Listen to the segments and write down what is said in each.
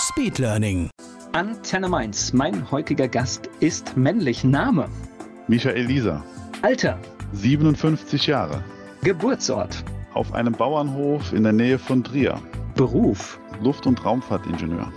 Speedlearning. Antenne Mainz. Mein heutiger Gast ist männlich. Name. Michael Lisa, Alter. 57 Jahre, Geburtsort. auf einem Bauernhof in der Nähe von Trier, Beruf. Luft- und Raumfahrtingenieur.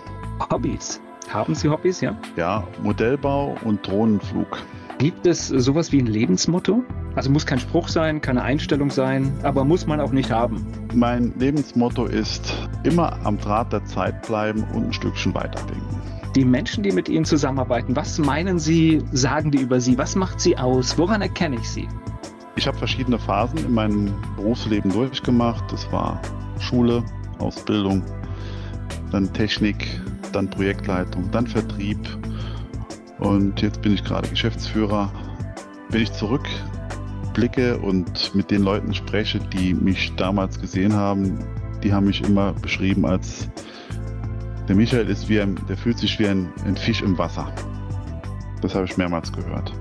Hobbys. Haben Sie Hobbys, ja? Ja, Modellbau und Drohnenflug. Gibt es sowas wie ein Lebensmotto? Also muss kein Spruch sein, keine Einstellung sein, aber muss man auch nicht haben. Mein Lebensmotto ist immer am Draht der Zeit bleiben und ein Stückchen weiterdenken. Die Menschen, die mit Ihnen zusammenarbeiten, was meinen Sie, sagen die über Sie? Was macht Sie aus? Woran erkenne ich Sie? Ich habe verschiedene Phasen in meinem Berufsleben durchgemacht. Das war Schule, Ausbildung, dann Technik, dann Projektleitung, dann Vertrieb. Und jetzt bin ich gerade Geschäftsführer. Wenn ich zurückblicke und mit den Leuten spreche, die mich damals gesehen haben, die haben mich immer beschrieben als der Michael ist wie ein, der fühlt sich wie ein, ein Fisch im Wasser. Das habe ich mehrmals gehört.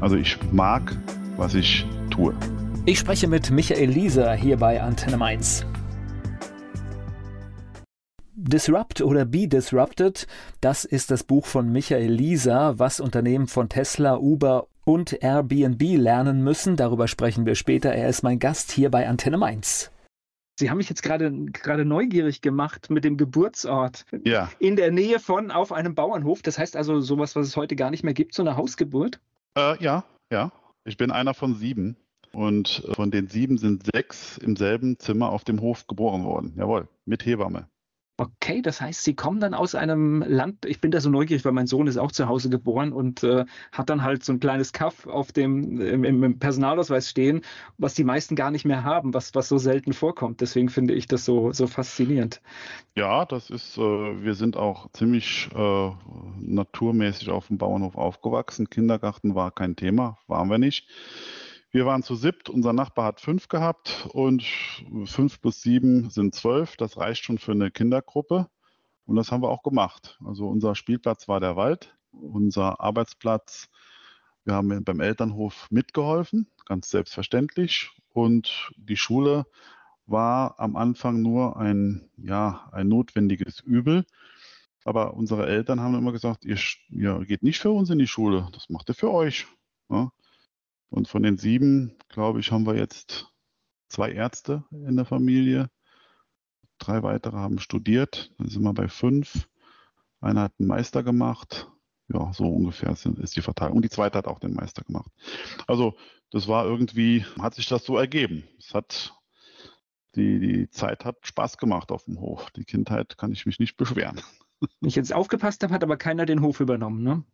Also ich mag, was ich tue. Ich spreche mit Michael Lieser hier bei Antenne Mainz. Disrupt oder Be Disrupted, das ist das Buch von Michael Lieser, was Unternehmen von Tesla, Uber und Airbnb lernen müssen. Darüber sprechen wir später. Er ist mein Gast hier bei Antenne Mainz. Sie haben mich jetzt gerade gerade neugierig gemacht mit dem Geburtsort. Ja, In der Nähe von auf einem Bauernhof. Das heißt also sowas, was es heute gar nicht mehr gibt, so eine Hausgeburt. äh, ja, ja. Ich bin einer von sieben. Und äh, von den sieben sind sechs im selben Zimmer auf dem Hof geboren worden. Jawohl, mit Hebamme. Okay, das heißt, Sie kommen dann aus einem Land, ich bin da so neugierig, weil mein Sohn ist auch zu Hause geboren und äh, hat dann halt so ein kleines Kaff auf dem im, im Personalausweis stehen, was die meisten gar nicht mehr haben, was, was so selten vorkommt. Deswegen finde ich das so, so faszinierend. Ja, das ist, äh, wir sind auch ziemlich äh, naturmäßig auf dem Bauernhof aufgewachsen. Kindergarten war kein Thema, waren wir nicht. Wir waren zu siebt, unser Nachbar hat fünf gehabt und fünf plus sieben sind zwölf. Das reicht schon für eine Kindergruppe und das haben wir auch gemacht. Also unser Spielplatz war der Wald, unser Arbeitsplatz. Wir haben beim Elternhof mitgeholfen, ganz selbstverständlich. Und die Schule war am Anfang nur ein, ja, ein notwendiges Übel. Aber unsere Eltern haben immer gesagt, ihr, ihr geht nicht für uns in die Schule, das macht ihr für euch. Ja? Und von den sieben, glaube ich, haben wir jetzt zwei Ärzte in der Familie. Drei weitere haben studiert. Dann sind wir bei fünf. Einer hat einen Meister gemacht. Ja, so ungefähr ist die Verteilung. Und die zweite hat auch den Meister gemacht. Also, das war irgendwie, hat sich das so ergeben. Es hat, die, die Zeit hat Spaß gemacht auf dem Hof. Die Kindheit kann ich mich nicht beschweren. Wenn ich jetzt aufgepasst habe, hat aber keiner den Hof übernommen, ne?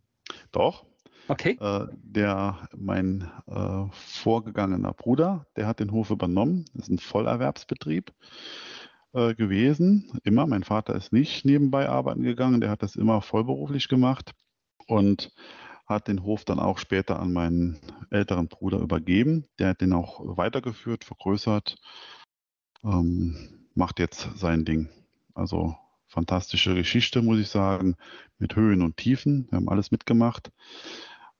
Doch, Okay. Äh, der, mein äh, vorgegangener Bruder, der hat den Hof übernommen. Das ist ein Vollerwerbsbetrieb äh, gewesen. Immer. Mein Vater ist nicht nebenbei arbeiten gegangen. Der hat das immer vollberuflich gemacht und hat den Hof dann auch später an meinen älteren Bruder übergeben. Der hat den auch weitergeführt, vergrößert, ähm, macht jetzt sein Ding. Also fantastische Geschichte, muss ich sagen, mit Höhen und Tiefen. Wir haben alles mitgemacht.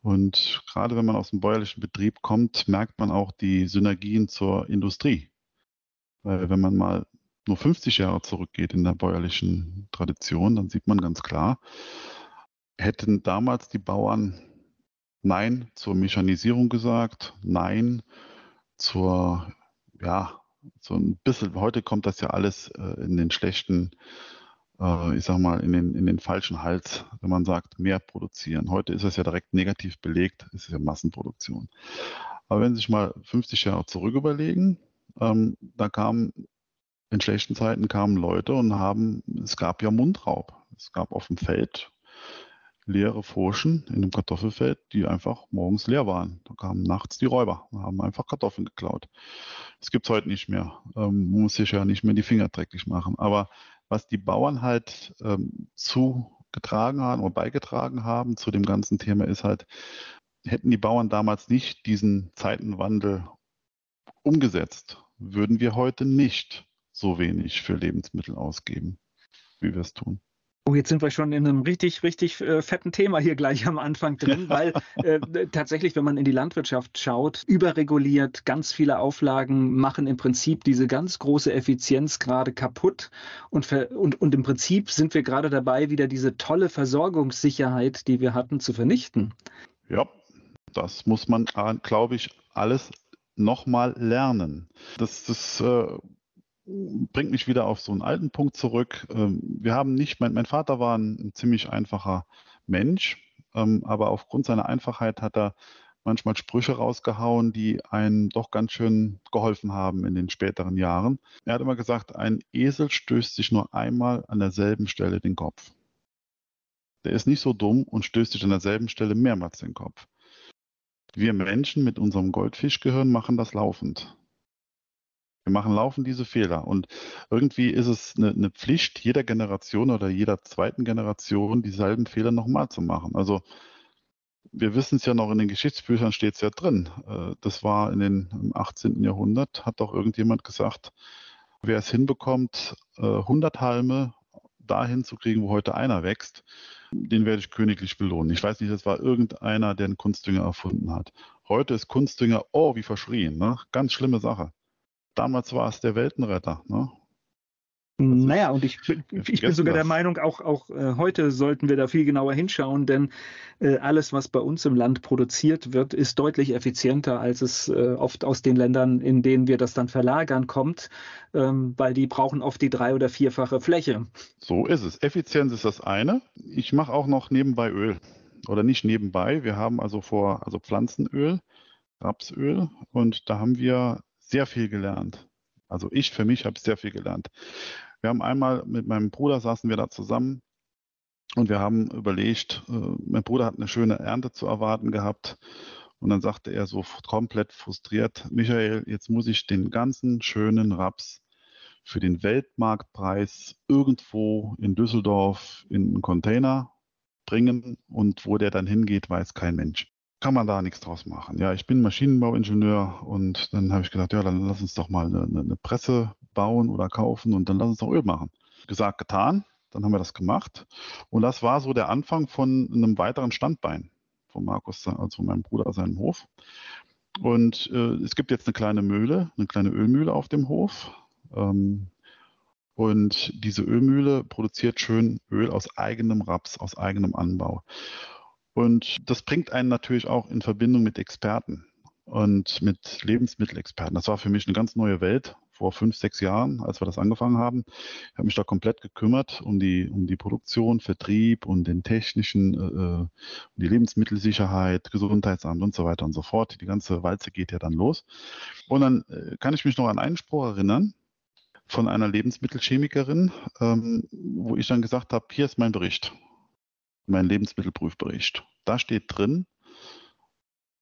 Und gerade wenn man aus dem bäuerlichen Betrieb kommt, merkt man auch die Synergien zur Industrie. Weil wenn man mal nur 50 Jahre zurückgeht in der bäuerlichen Tradition, dann sieht man ganz klar, hätten damals die Bauern Nein zur Mechanisierung gesagt, Nein zur, ja, so ein bisschen, heute kommt das ja alles äh, in den schlechten äh, ich sag mal, in den, in den falschen Hals, wenn man sagt, mehr produzieren. Heute ist es ja direkt negativ belegt, es ist ja Massenproduktion. Aber wenn Sie sich mal 50 Jahre zurück überlegen, ähm, da kamen in schlechten Zeiten kamen Leute und haben, es gab ja Mundraub. Es gab auf dem Feld leere Furchen in einem Kartoffelfeld, die einfach morgens leer waren. Da kamen nachts die Räuber und haben einfach Kartoffeln geklaut. Das gibt es heute nicht mehr. Ähm, man muss sich ja nicht mehr die Finger dreckig machen. Aber was die Bauern halt ähm, zugetragen haben oder beigetragen haben zu dem ganzen Thema ist halt, hätten die Bauern damals nicht diesen Zeitenwandel umgesetzt, würden wir heute nicht so wenig für Lebensmittel ausgeben, wie wir es tun. Oh, jetzt sind wir schon in einem richtig, richtig äh, fetten Thema hier gleich am Anfang drin, weil äh, tatsächlich, wenn man in die Landwirtschaft schaut, überreguliert, ganz viele Auflagen machen im Prinzip diese ganz große Effizienz gerade kaputt. Und, und, und im Prinzip sind wir gerade dabei, wieder diese tolle Versorgungssicherheit, die wir hatten, zu vernichten. Ja, das muss man, äh, glaube ich, alles nochmal lernen. Das, das äh, bringt mich wieder auf so einen alten Punkt zurück. Ähm, wir haben nicht, mein, mein Vater war ein, ein, ziemlich einfacher Mensch, ähm, aber aufgrund seiner Einfachheit hat er manchmal Sprüche rausgehauen, die einem doch ganz schön geholfen haben in den späteren Jahren. Er hat immer gesagt, ein Esel stößt sich nur einmal an derselben Stelle den Kopf. Der ist nicht so dumm und stößt sich an derselben Stelle mehrmals den Kopf. Wir Menschen mit unserem Goldfischgehirn machen das laufend. Wir machen laufend diese Fehler. Und irgendwie ist es eine, eine, Pflicht jeder Generation oder jeder zweiten Generation, dieselben Fehler nochmal zu machen. Also wir wissen es ja noch, in den Geschichtsbüchern steht es ja drin. Äh, das war in den, im 18. Jahrhundert, hat doch irgendjemand gesagt, wer es hinbekommt, 100 äh, Halme dahin zu kriegen, wo heute einer wächst, den werde ich königlich belohnen. Ich weiß nicht, das war irgendeiner, der einen Kunstdünger erfunden hat. Heute ist Kunstdünger, oh, wie verschrien, ne? ganz schlimme Sache. Damals war es der Weltenretter. Ne? Naja, und ich, ich bin sogar das. der Meinung, auch, auch äh, heute sollten wir da viel genauer hinschauen, denn äh, alles, was bei uns im Land produziert wird, ist deutlich effizienter, als es äh, oft aus den Ländern, in denen wir das dann verlagern, kommt, ähm, weil die brauchen oft die drei- oder vierfache Fläche. So ist es. Effizienz ist das eine. Ich mache auch noch nebenbei Öl. Oder nicht nebenbei. Wir haben also vor, also Pflanzenöl, Rapsöl, und da haben wir sehr viel gelernt. Also ich für mich habe sehr viel gelernt. Wir haben einmal mit meinem Bruder saßen wir da zusammen und wir haben überlegt, äh, mein Bruder hat eine schöne Ernte zu erwarten gehabt. Und dann sagte er so komplett frustriert, Michael, jetzt muss ich den ganzen schönen Raps für den Weltmarktpreis irgendwo in Düsseldorf in einen Container bringen und wo der dann hingeht, weiß kein Mensch kann man da nichts draus machen. Ja, ich bin Maschinenbauingenieur und dann habe ich gedacht, ja, dann lass uns doch mal eine, eine, Presse bauen oder kaufen und dann lass uns doch Öl machen. Gesagt, getan, dann haben wir das gemacht und das war so der Anfang von einem weiteren Standbein von Markus, also von meinem Bruder, seinem Hof. Und äh, es gibt jetzt eine kleine Mühle, eine kleine Ölmühle auf dem Hof. Ähm, und diese Ölmühle produziert schön Öl aus eigenem Raps, aus eigenem Anbau. Und das bringt einen natürlich auch in Verbindung mit Experten und mit Lebensmittelexperten. Das war für mich eine ganz neue Welt vor fünf, sechs Jahren, als wir das angefangen haben. Ich habe mich da komplett gekümmert um die, um die Produktion, Vertrieb und den technischen, äh, äh, um die Lebensmittelsicherheit, Gesundheitsamt und so weiter und so fort. Die ganze Walze geht ja dann los. Und dann äh, kann ich mich noch an einen Spruch erinnern von einer Lebensmittelchemikerin, ähm, wo ich dann gesagt habe, hier ist mein Bericht mein Lebensmittelprüfbericht. Da steht drin,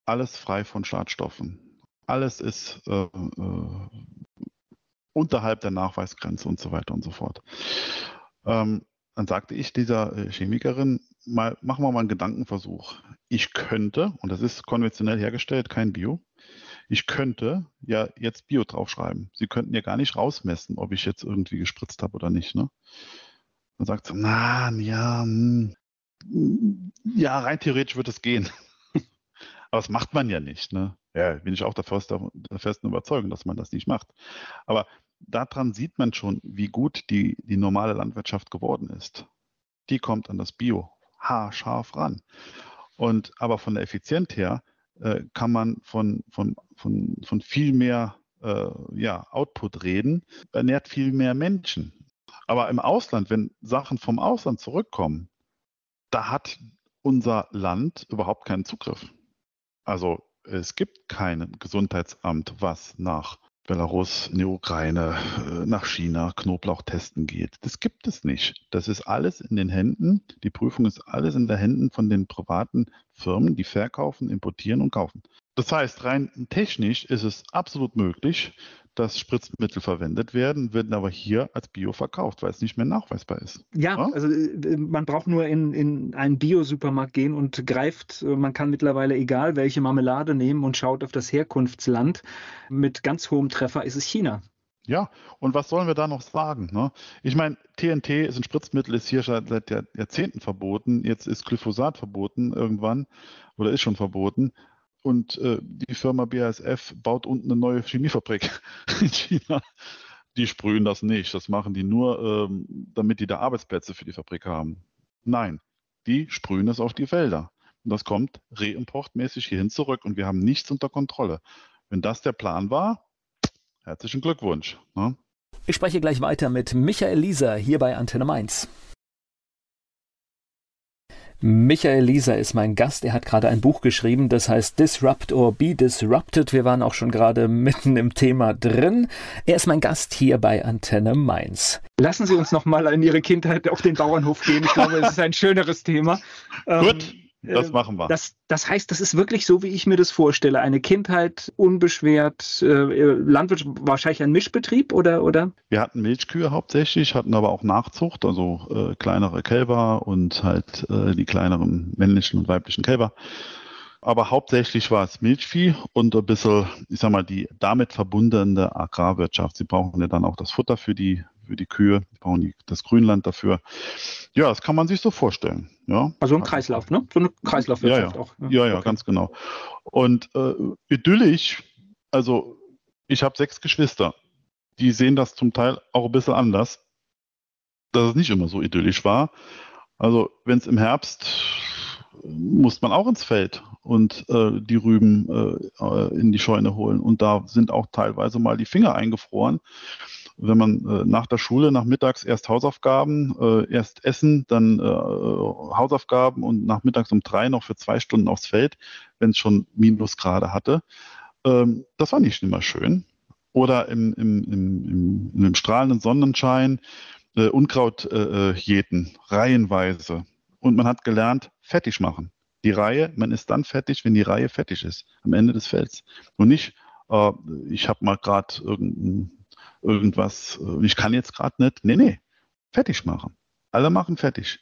alles frei von Schadstoffen. Alles ist äh, äh, unterhalb der Nachweisgrenze und so weiter und so fort. Ähm, dann sagte ich dieser äh, Chemikerin, mal, machen wir mal einen Gedankenversuch. Ich könnte, und das ist konventionell hergestellt, kein Bio, ich könnte ja jetzt Bio draufschreiben. Sie könnten ja gar nicht rausmessen, ob ich jetzt irgendwie gespritzt habe oder nicht. Ne? Dann sagt sie, na, ja, hm, ja, rein theoretisch wird es gehen. Aber das macht man ja nicht. Ne? Ja, bin ich auch der, festen, der festen Überzeugung, dass man das nicht macht. Aber daran sieht man schon, wie gut die, die normale Landwirtschaft geworden ist. Die kommt an das Bio haarscharf ran. Und aber von der Effizienz her äh, kann man von, von, von, von viel mehr äh, ja, Output reden, ernährt viel mehr Menschen. Aber im Ausland, wenn Sachen vom Ausland zurückkommen, da hat unser Land überhaupt keinen Zugriff. Also es gibt kein Gesundheitsamt, was nach Belarus, in die Ukraine, äh, nach China Knoblauch testen geht. Das gibt es nicht. Das ist alles in den Händen, die Prüfung ist alles in den Händen von den privaten Firmen, die verkaufen, importieren und kaufen. Das heißt, rein technisch ist es absolut möglich, dass Spritzmittel verwendet werden, werden aber hier als Bio verkauft, weil es nicht mehr nachweisbar ist. Ja, ja? also äh, man braucht nur in, in einen Bio-Supermarkt gehen und greift, äh, man kann mittlerweile egal welche Marmelade nehmen und schaut auf das Herkunftsland. Mit ganz hohem Treffer ist es China. Ja, und was sollen wir da noch sagen? Ne? Ich meine, TNT ist ein Spritzmittel, ist hier schon seit Jahrzehnten verboten. Jetzt ist Glyphosat verboten irgendwann oder ist schon verboten. Und äh, die Firma BASF baut unten eine neue Chemiefabrik in China. Die sprühen das nicht. Das machen die nur, ähm, damit die da Arbeitsplätze für die Fabrik haben. Nein, die sprühen es auf die Felder. Und das kommt reimportmäßig hierhin zurück und wir haben nichts unter Kontrolle. Wenn das der Plan war, herzlichen Glückwunsch. Ne? Ich spreche gleich weiter mit Michael Lieser hier bei Antenne Mainz. Michael Lieser ist mein Gast. Er hat gerade ein Buch geschrieben, das heißt Disrupt or Be Disrupted. Wir waren auch schon gerade mitten im Thema drin. Er ist mein Gast hier bei Antenne Mainz. Lassen Sie uns noch mal in Ihre Kindheit auf den Bauernhof gehen. Ich glaube, es ist ein schöneres Thema. Gut. Ähm, das äh, machen wir. Das, das heißt, das ist wirklich so, wie ich mir das vorstelle. Eine Kindheit unbeschwert, äh, Landwirtschaft, wahrscheinlich ein Mischbetrieb oder, oder? Wir hatten Milchkühe hauptsächlich, hatten aber auch Nachzucht, also äh, kleinere Kälber und halt äh, die kleineren männlichen und weiblichen Kälber. Aber hauptsächlich war es Milchvieh und ein bisschen, ich sag mal, die damit verbundene Agrarwirtschaft. Sie brauchen ja dann auch das Futter für die für die Kühe, die brauchen die, das Grünland dafür. Ja, das kann man sich so vorstellen. Ja. Also ein Kreislauf, ne? So eine Kreislaufwirtschaft ja, ja. auch. Ja, ja, ja okay. ganz genau. Und äh, idyllisch, also ich habe sechs Geschwister, die sehen das zum Teil auch ein bisschen anders, dass es nicht immer so idyllisch war. Also wenn es im Herbst muss man auch ins Feld und äh, die Rüben äh, äh, in die Scheune holen. Und da sind auch teilweise mal die Finger eingefroren wenn man äh, nach der Schule nachmittags erst Hausaufgaben, äh, erst Essen, dann äh, Hausaufgaben und nachmittags um drei noch für zwei Stunden aufs Feld, wenn es schon Minusgrade hatte. Ähm, das war nicht immer schön. Oder im, im, im, im, im strahlenden Sonnenschein äh, Unkraut äh, äh, jäten, reihenweise. Und man hat gelernt, fertig machen. Die Reihe, man ist dann fertig, wenn die Reihe fertig ist, am Ende des Felds. Und nicht, ich habe mal gerade irgendein irgendwas, äh, ich kann jetzt gerade nicht. Nee, nee, fertig machen. Alle machen fertig.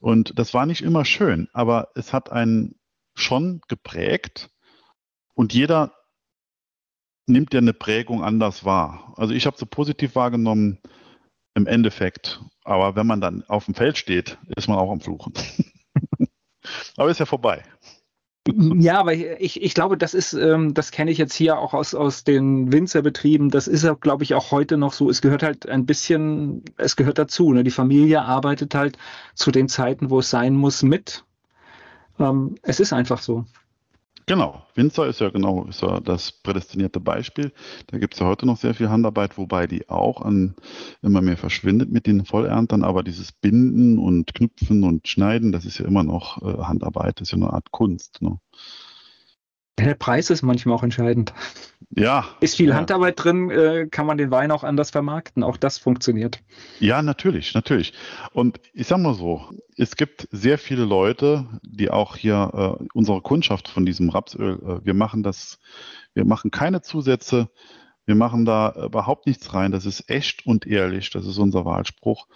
Und das war nicht immer schön, aber es hat einen schon geprägt und jeder nimmt ja eine Prägung anders wahr. Also ich habe so positiv wahrgenommen im Endeffekt, aber wenn man dann auf dem Feld steht, ist man auch am Fluchen. aber ist ja vorbei. Ja, aber ich, ich glaube, das ist, ähm, das kenne ich jetzt hier auch aus, aus den Winzerbetrieben. Das ist glaube ich, auch heute noch so. Es gehört halt ein bisschen, es gehört dazu. Ne? Die Familie arbeitet halt zu den Zeiten, wo es sein muss, mit. Ähm, es ist einfach so. Genau, Winzer ist ja genau ist ja das prädestinierte Beispiel. Da gibt es ja heute noch sehr viel Handarbeit, wobei die auch an, immer mehr verschwindet mit den Vollerntern. Aber dieses Binden und Knüpfen und Schneiden, das ist ja immer noch äh, Handarbeit, das ist ja eine Art Kunst. Ne? Der Preis ist manchmal auch entscheidend. Ja. Ist viel ja. Handarbeit drin, äh, kann man den Wein auch anders vermarkten. Auch das funktioniert. Ja, natürlich, natürlich. Und ich sag mal so, es gibt sehr viele Leute, die auch hier äh, unsere Kundschaft von diesem Rapsöl, äh, wir machen das, wir machen keine Zusätze, wir machen da überhaupt nichts rein. Das ist echt und ehrlich. Das ist unser Wahlspruch.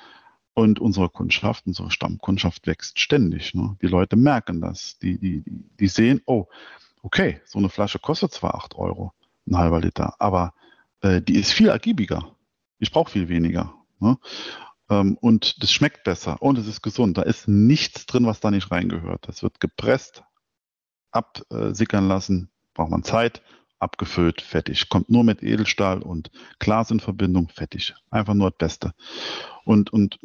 Und unsere Kundschaft, unsere Stammkundschaft wächst ständig. Ne? Die Leute merken das. Die, die, die sehen, oh, okay, so eine Flasche kostet zwar 8 Euro, ein halber Liter, aber äh, die ist viel ergiebiger. Ich brauche viel weniger. Ne? Ähm, und das schmeckt besser und es ist gesund. Da ist nichts drin, was da nicht reingehört. Das wird gepresst, absickern lassen, braucht man Zeit, abgefüllt, fertig. Kommt nur mit Edelstahl und Glas in Verbindung, fertig. Einfach nur das Beste. Und, und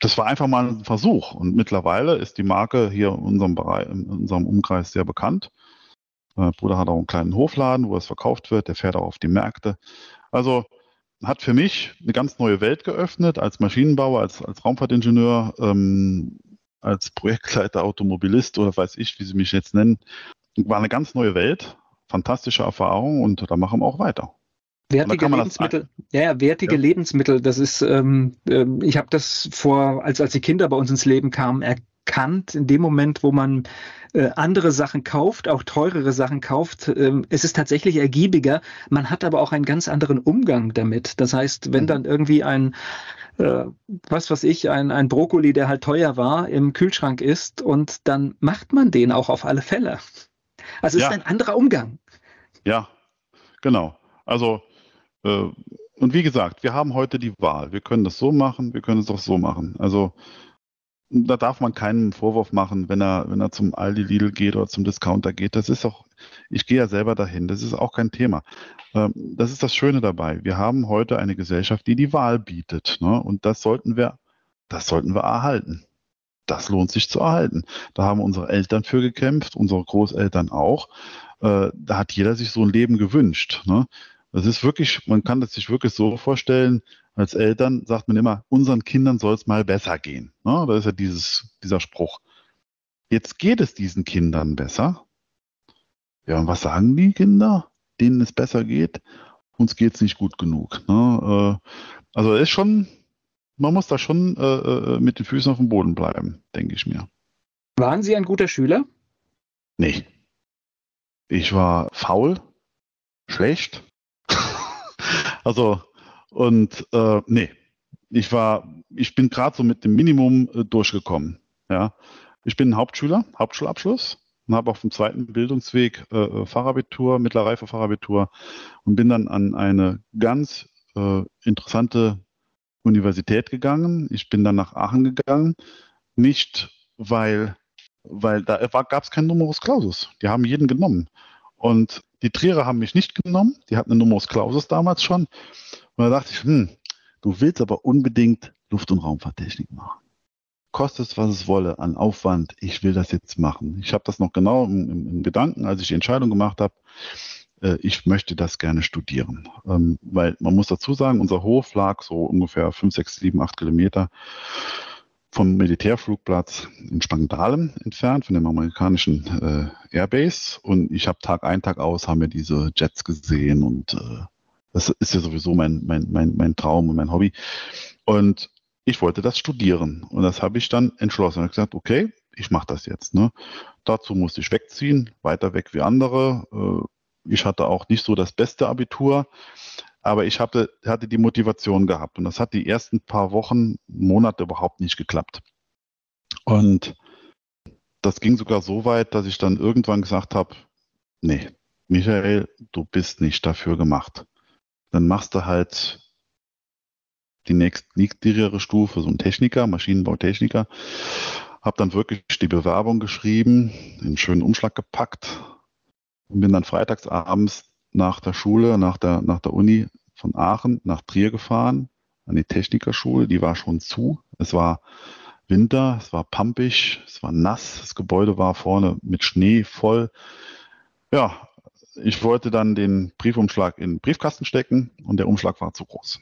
das war einfach mal ein Versuch. Und mittlerweile ist die Marke hier in unserem Bereich, in unserem Umkreis sehr bekannt. Mein Bruder hat auch einen kleinen Hofladen, wo es verkauft wird. Der fährt auch auf die Märkte. Also hat für mich eine ganz neue Welt geöffnet als Maschinenbauer, als, als Raumfahrtingenieur, ähm, als Projektleiter, Automobilist oder weiß ich, wie sie mich jetzt nennen. War eine ganz neue Welt, fantastische Erfahrung und da machen wir auch weiter. Wertige Lebensmittel, ja, ja, wertige ja. Lebensmittel, das ist, ähm, äh, ich habe das vor, als, als die Kinder bei uns ins Leben kamen, er, erkannt, in dem Moment, wo man äh, andere Sachen kauft, auch teurere Sachen kauft. Ähm, es ist tatsächlich ergiebiger. Man hat aber auch einen ganz anderen Umgang damit. Das heißt, wenn mhm. dann irgendwie ein äh, was weiß ich, ein, ein Brokkoli, der halt teuer war, im Kühlschrank ist und dann macht man den auch auf alle Fälle. Also es ja. ist ein anderer Umgang. Ja, genau. Also äh, und wie gesagt, wir haben heute die Wahl. Wir können das so machen, wir können es auch so machen. Also da darf man keinen Vorwurf machen, wenn er, wenn er zum Aldi Lidl geht oder zum Discounter geht. Das ist auch, ich gehe ja selber dahin, das ist auch kein Thema. Ähm, das ist das Schöne dabei. Wir haben heute eine Gesellschaft, die die Wahl bietet. Ne? Und das sollten wir, das sollten wir erhalten. Das lohnt sich zu erhalten. Da haben unsere Eltern für gekämpft, unsere Großeltern auch. Äh, da hat jeder sich so ein Leben gewünscht. Ne? Das ist wirklich, man kann das sich wirklich so vorstellen, als Eltern sagt man immer, unseren Kindern soll es mal besser gehen. Ne? Da ist ja dieses, dieser Spruch. Jetzt geht es diesen Kindern besser. Ja, und was sagen die Kinder, denen es besser geht? Uns geht es nicht gut genug. Ne? Äh, also ist schon, man muss da schon äh, äh, mit den Füßen auf dem Boden bleiben, denke ich mir. Waren Sie ein guter Schüler? Nee. Ich war faul, schlecht, also, und äh, nee, ich war, ich bin gerade so mit dem Minimum äh, durchgekommen. Ja, ich bin Hauptschüler, Hauptschulabschluss und habe auf dem zweiten Bildungsweg äh, äh, Fachabitur, mittlere Reife Fachabitur und bin dann an eine ganz äh, interessante Universität gegangen. Ich bin dann nach Aachen gegangen, nicht weil, weil da gab es kein Numerus Clausus. Die haben jeden genommen. Und die Trierer haben mich nicht genommen. Die hatten eine Numerus Clausus damals schon. Und da dachte ich, hm, du willst aber unbedingt Luft- und Raumfahrttechnik machen. Kostet es, was es wolle an Aufwand. Ich will das jetzt machen. Ich habe das noch genau im, im, im, Gedanken, als ich die Entscheidung gemacht habe. Äh, ich möchte das gerne studieren. Ähm, weil man muss dazu sagen, unser Hof lag so ungefähr 5, 6, 7, 8 Kilometer vom Militärflugplatz in Spangdahlem entfernt, von dem amerikanischen äh, Airbase. Und ich habe Tag ein, Tag aus, haben wir diese Jets gesehen und äh, das ist ja sowieso mein, mein, mein, mein Traum und mein Hobby. Und ich wollte das studieren. Und das habe ich dann entschlossen. Ich habe gesagt, okay, ich mache das jetzt. Ne? Dazu musste ich wegziehen, weiter weg wie andere. Äh, ich hatte auch nicht so das beste Abitur. Aber ich hatte, hatte die Motivation gehabt und das hat die ersten paar Wochen, Monate überhaupt nicht geklappt. Und das ging sogar so weit, dass ich dann irgendwann gesagt habe, nee, Michael, du bist nicht dafür gemacht. Dann machst du halt die nächstniedrigere Stufe, so ein Techniker, Maschinenbautechniker. Hab dann wirklich die Bewerbung geschrieben, in einen schönen Umschlag gepackt und bin dann freitags abends nach der Schule, nach der, nach der Uni von Aachen nach Trier gefahren, an die Technikerschule. Die war schon zu. Es war Winter, es war pampig, es war nass, das Gebäude war vorne mit Schnee voll. Ja, ich wollte dann den Briefumschlag in den Briefkasten stecken und der Umschlag war zu groß.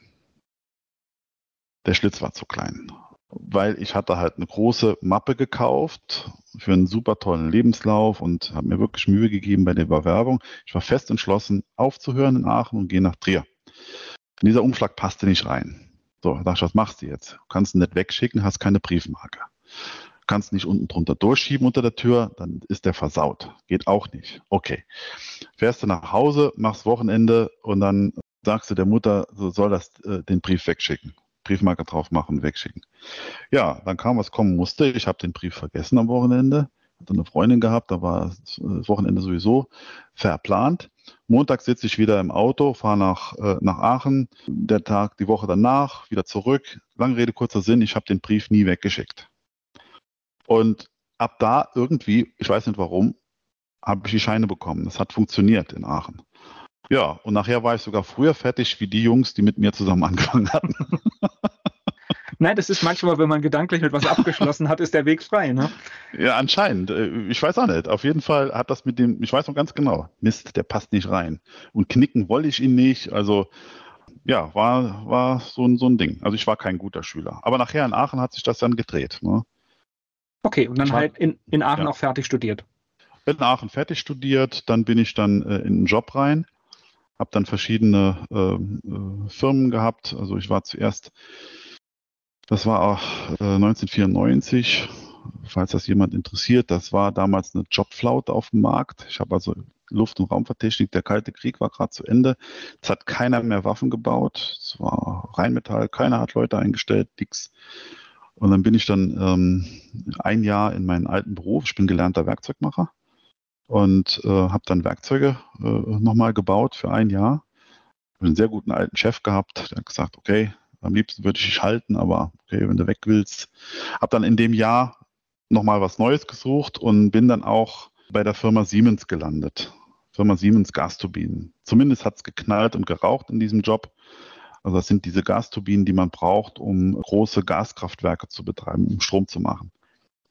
Der Schlitz war zu klein, weil ich hatte halt eine große Mappe gekauft für einen super tollen Lebenslauf und habe mir wirklich Mühe gegeben bei der Bewerbung. Ich war fest entschlossen, aufzuhören in Aachen und gehe nach Trier. Und dieser Umschlag passte nicht rein. So, da dachte ich, was machst du jetzt? Du kannst ihn nicht wegschicken, hast keine Briefmarke. Du kannst nicht unten drunter durchschieben unter der Tür, dann ist der versaut. Geht auch nicht. Okay. Fährst du nach Hause, machst Wochenende und dann sagst du der Mutter, so soll das äh, den Brief wegschicken. Briefmarke drauf machen, wegschicken. Ja, dann kam, was kommen musste. Ich habe den Brief vergessen am Wochenende. Hatte eine Freundin gehabt, da war das Wochenende sowieso verplant. Montag sitze ich wieder im Auto, fahre nach, äh, nach Aachen. Der Tag, die Woche danach, wieder zurück. Lange Rede, kurzer Sinn, ich habe den Brief nie weggeschickt. Und ab da irgendwie, ich weiß nicht warum, habe ich die Scheine bekommen. Das hat funktioniert in Aachen. Ja, und nachher war ich sogar früher fertig wie die Jungs, die mit mir zusammen angefangen hatten. Nein, das ist manchmal, wenn man gedanklich mit was abgeschlossen hat, ist der Weg frei, ne? Ja, anscheinend. Äh, ich weiß auch nicht. Auf jeden Fall hat das mit dem, ich weiß noch ganz genau, Mist, der passt nicht rein. Und knicken wollte ich ihn nicht. Also, ja, war, war so, ein, so ein Ding. Also ich war kein guter Schüler. Aber nachher in Aachen hat sich das dann gedreht. Ne? Okay, und dann war, halt in, in Aachen ja. auch fertig studiert. In Aachen fertig studiert, dann bin ich dann äh, in einen Job rein, habe dann verschiedene äh, äh, Firmen gehabt. Also ich war zuerst das war auch äh, 1994 falls das jemand interessiert, das war damals eine Jobflaute auf dem Markt. Ich habe also Luft- und Raumfahrttechnik, der Kalte Krieg war gerade zu Ende. Es hat keiner mehr Waffen gebaut. Es war Rheinmetall, keiner hat Leute eingestellt, nix. Und dann bin ich dann ähm, ein Jahr in meinen alten Beruf. Ich bin gelernter Werkzeugmacher und äh, habe dann Werkzeuge äh, nochmal gebaut für ein Jahr. Einen sehr guten alten Chef gehabt, der hat gesagt, okay, am liebsten würde ich dich halten, aber okay, wenn du weg willst. Habe dann in dem Jahr nochmal was Neues gesucht und bin dann auch bei der Firma Siemens gelandet. Firma Siemens Gasturbinen. Zumindest hat es geknallt und geraucht in diesem Job. Also das sind diese Gasturbinen, die man braucht, um große Gaskraftwerke zu betreiben, um Strom zu machen.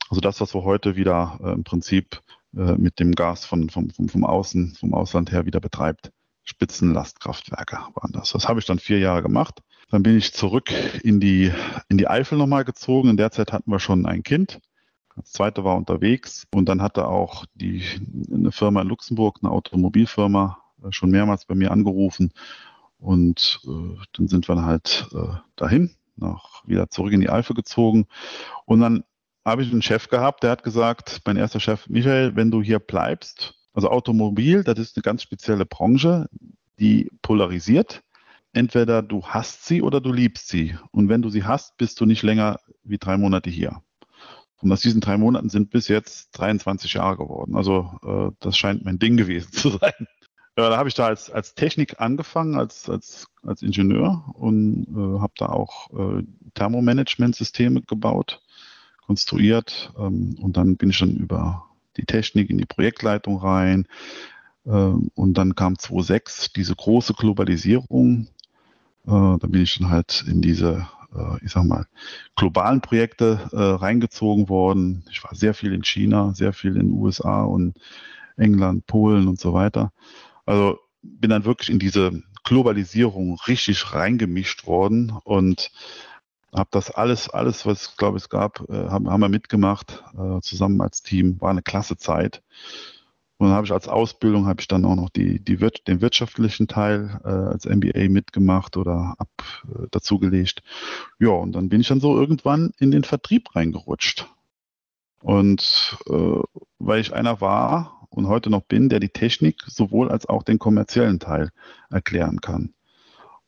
Also das, was wir heute wieder äh, im Prinzip mit dem Gas von, vom, vom, vom Außen, vom Ausland her wieder betreibt. Spitzenlastkraftwerke waren das. Das habe ich dann vier Jahre gemacht. Dann bin ich zurück in die, in die Eifel nochmal gezogen. In der Zeit hatten wir schon ein Kind. Das zweite war unterwegs und dann hatte auch die, eine Firma in Luxemburg, eine Automobilfirma, äh, schon mehrmals bei mir angerufen. Und äh, dann sind wir halt äh, dahin, nach, wieder zurück in die Eifel gezogen. Und dann habe ich einen Chef gehabt, der hat gesagt, mein erster Chef, Michael, wenn du hier bleibst, also Automobil, das ist eine ganz spezielle Branche, die polarisiert. Entweder du hast sie oder du liebst sie. Und wenn du sie hast, bist du nicht länger wie drei Monate hier. Und aus diesen drei Monaten sind bis jetzt 23 Jahre geworden. Also äh, das scheint mein Ding gewesen zu sein. Ja, da habe ich da als, als Technik angefangen, als, als, als Ingenieur und äh, habe da auch äh, Thermomanagement-Systeme gebaut konstruiert ähm, und dann bin ich dann über die Technik in die Projektleitung rein ähm, und dann kam 2006 diese große Globalisierung. Äh, da bin ich dann halt in diese, äh, ich sag mal, globalen Projekte äh, reingezogen worden. Ich war sehr viel in China, sehr viel in den USA und England, Polen und so weiter. Also bin dann wirklich in diese Globalisierung richtig reingemischt worden und habe das alles, alles, was ich glaube es gab, äh, haben, haben wir mitgemacht, äh, zusammen als Team. War eine klasse Zeit. Und dann habe ich als Ausbildung habe ich dann auch noch die, die den wirtschaftlichen Teil äh, als MBA mitgemacht oder ab äh, dazugelegt. Ja, und dann bin ich dann so irgendwann in den Vertrieb reingerutscht. Und äh, weil ich einer war und heute noch bin, der die Technik sowohl als auch den kommerziellen Teil erklären kann.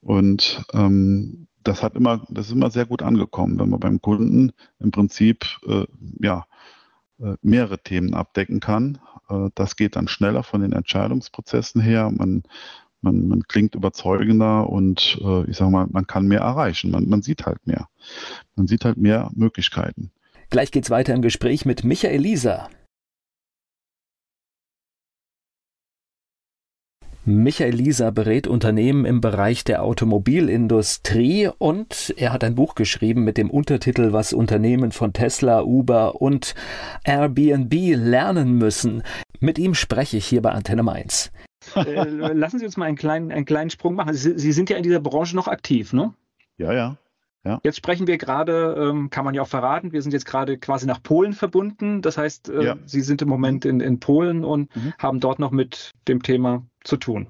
Und ähm, das hat immer, das ist immer sehr gut angekommen, wenn man beim Kunden im Prinzip äh, ja, äh, mehrere Themen abdecken kann. Äh, das geht dann schneller von den Entscheidungsprozessen her. Man, man, man klingt überzeugender und äh, ich sage mal, man kann mehr erreichen. Man, man sieht halt mehr. Man sieht halt mehr Möglichkeiten. Gleich geht's weiter im Gespräch mit Michael Lisa. Michael Lisa berät Unternehmen im Bereich der Automobilindustrie und er hat ein Buch geschrieben mit dem Untertitel Was Unternehmen von Tesla, Uber und Airbnb lernen müssen. Mit ihm spreche ich hier bei Antenne Mainz. Äh, lassen Sie uns mal einen kleinen, einen kleinen Sprung machen. Sie, Sie sind ja in dieser Branche noch aktiv, ne? Ja, ja. Ja. Jetzt sprechen wir gerade, ähm, kann man ja auch verraten, wir sind jetzt gerade quasi nach Polen verbunden. Das heißt, äh, ja. Sie sind im Moment in, in Polen und mhm. haben dort noch mit dem Thema zu tun.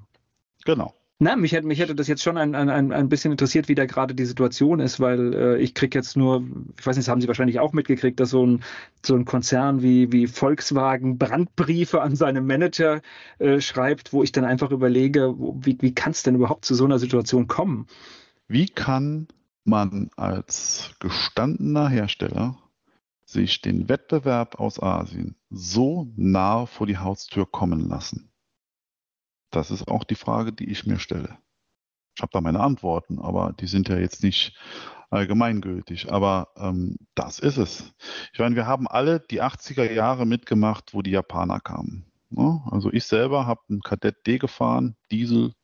Genau. Na, mich hätte, mich hätte das jetzt schon ein, ein, ein bisschen interessiert, wie da gerade die Situation ist, weil äh, ich kriege jetzt nur, ich weiß nicht, das haben Sie wahrscheinlich auch mitgekriegt, dass so ein, so ein Konzern wie, wie Volkswagen Brandbriefe an seine Manager äh, schreibt, wo ich dann einfach überlege, wie, wie kann es denn überhaupt zu so einer Situation kommen? Wie kann man als gestandener Hersteller sich den Wettbewerb aus Asien so nah vor die Haustür kommen lassen? Das ist auch die Frage, die ich mir stelle. Ich habe da meine Antworten, aber die sind ja jetzt nicht allgemeingültig. Aber ähm, das ist es. Ich meine, wir haben alle die 80er Jahre mitgemacht, wo die Japaner kamen. Ne? Also ich selber habe ein Kadett D gefahren, Diesel,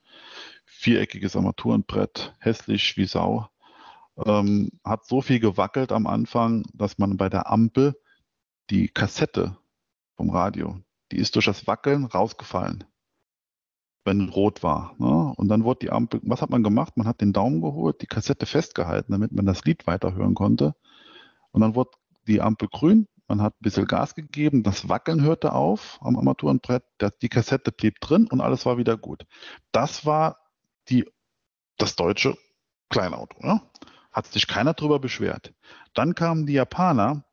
viereckiges Armaturenbrett, hässlich wie Sau. Ähm, hat so viel gewackelt am Anfang, dass man bei der Ampel die Kassette vom Radio, die ist durch das Wackeln rausgefallen wenn rot war. Ne? Und dann wurde die Ampel, was hat man gemacht? Man hat den Daumen geholt, die Kassette festgehalten, damit man das Lied weiterhören konnte. Und dann wurde die Ampel grün, man hat ein bisschen Gas gegeben, das Wackeln hörte auf am Armaturenbrett, die Kassette blieb drin und alles war wieder gut. Das war die, das deutsche Kleinauto. Ne? Hat sich keiner drüber beschwert. Dann kamen die Japaner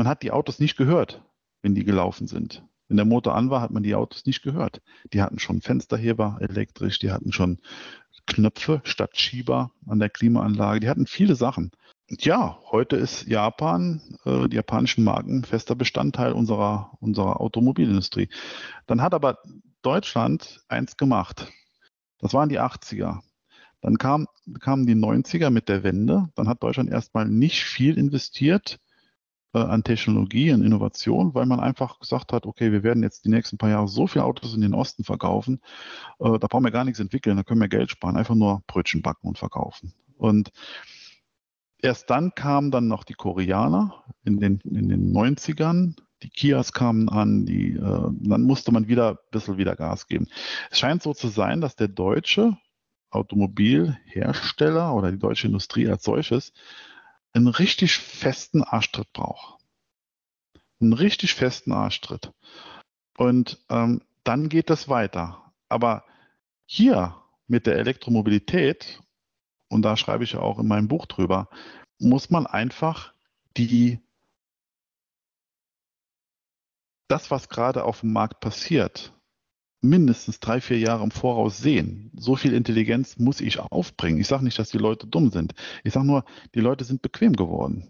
man hat die Autos nicht gehört, wenn die gelaufen sind. Wenn der Motor an war, hat man die Autos nicht gehört. Die hatten schon Fensterheber elektrisch, die hatten schon Knöpfe statt Schieber an der Klimaanlage, die hatten viele Sachen. Ja, heute ist Japan, äh, die japanischen Marken, fester Bestandteil unserer, unserer Automobilindustrie. Dann hat aber Deutschland eins gemacht. Das waren die 80er. Dann kam, kamen die 90er mit der Wende. Dann hat Deutschland erstmal nicht viel investiert äh, an Technologie, an Innovation, weil man einfach gesagt hat, okay, wir werden jetzt die nächsten paar Jahre so viele Autos in den Osten verkaufen, äh, da brauchen wir gar nichts entwickeln, da können wir Geld sparen, einfach nur Brötchen backen und verkaufen. Und erst dann kamen dann noch die Koreaner in den, in den 90ern. Die Kias kamen an, die, äh, dann musste man wieder ein bisschen wieder Gas geben. Es scheint so zu sein, dass der deutsche Automobilhersteller oder die deutsche Industrie als solches einen richtig festen Arschtritt braucht. Einen richtig festen Arschtritt. Und ähm, dann geht das weiter. Aber hier mit der Elektromobilität und da schreibe ich ja auch in meinem Buch drüber, muss man einfach die, das, was gerade auf dem Markt passiert, mindestens drei, vier Jahre im Voraus sehen. So viel Intelligenz muss ich aufbringen. Ich sage nicht, dass die Leute dumm sind. Ich sage nur, die Leute sind bequem geworden.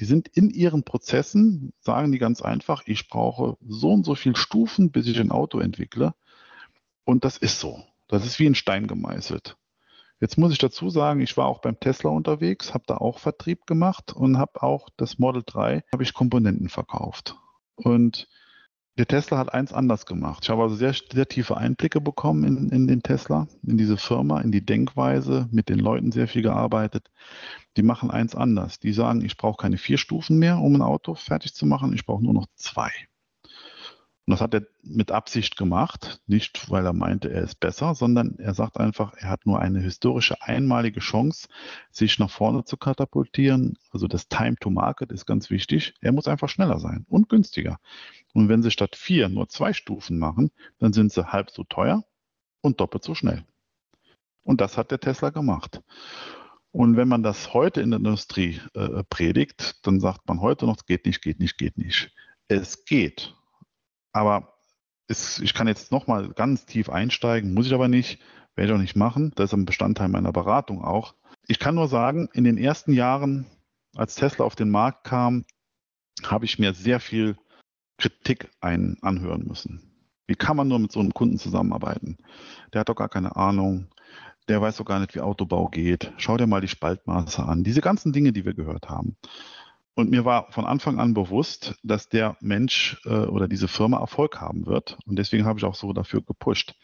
Die sind in ihren Prozessen, sagen die ganz einfach, ich brauche so und so viele Stufen, bis ich ein Auto entwickle. Und das ist so. Das ist wie ein Stein gemeißelt. Jetzt muss ich dazu sagen, ich war auch beim Tesla unterwegs, habe da auch Vertrieb gemacht und habe auch das Model 3, habe ich Komponenten verkauft. Und der Tesla hat eins anders gemacht. Ich habe also sehr, sehr tiefe Einblicke bekommen in, in den Tesla, in diese Firma, in die Denkweise, mit den Leuten sehr viel gearbeitet. Die machen eins anders. Die sagen, ich brauche keine vier Stufen mehr, um ein Auto fertig zu machen. Ich brauche nur noch zwei. Und das hat er mit Absicht gemacht, nicht weil er meinte, er ist besser, sondern er sagt einfach, er hat nur eine historische einmalige Chance, sich nach vorne zu katapultieren. Also das Time to Market ist ganz wichtig. Er muss einfach schneller sein und günstiger. Und wenn sie statt vier nur zwei Stufen machen, dann sind sie halb so teuer und doppelt so schnell. Und das hat der Tesla gemacht. Und wenn man das heute in der Industrie äh, predigt, dann sagt man heute noch, es geht nicht, geht nicht, geht nicht. Es geht. Aber es, ich kann jetzt nochmal ganz tief einsteigen, muss ich aber nicht, werde ich auch nicht machen. Das ist ein Bestandteil meiner Beratung auch. Ich kann nur sagen, in den ersten Jahren, als Tesla auf den Markt kam, habe ich mir sehr viel Kritik ein, anhören müssen. Wie kann man nur mit so einem Kunden zusammenarbeiten? Der hat doch gar keine Ahnung. Der weiß doch gar nicht, wie Autobau geht. Schau dir mal die Spaltmaße an. Diese ganzen Dinge, die wir gehört haben. Und mir war von Anfang an bewusst, dass der Mensch äh, oder diese Firma Erfolg haben wird. Und deswegen habe ich auch so dafür gepusht.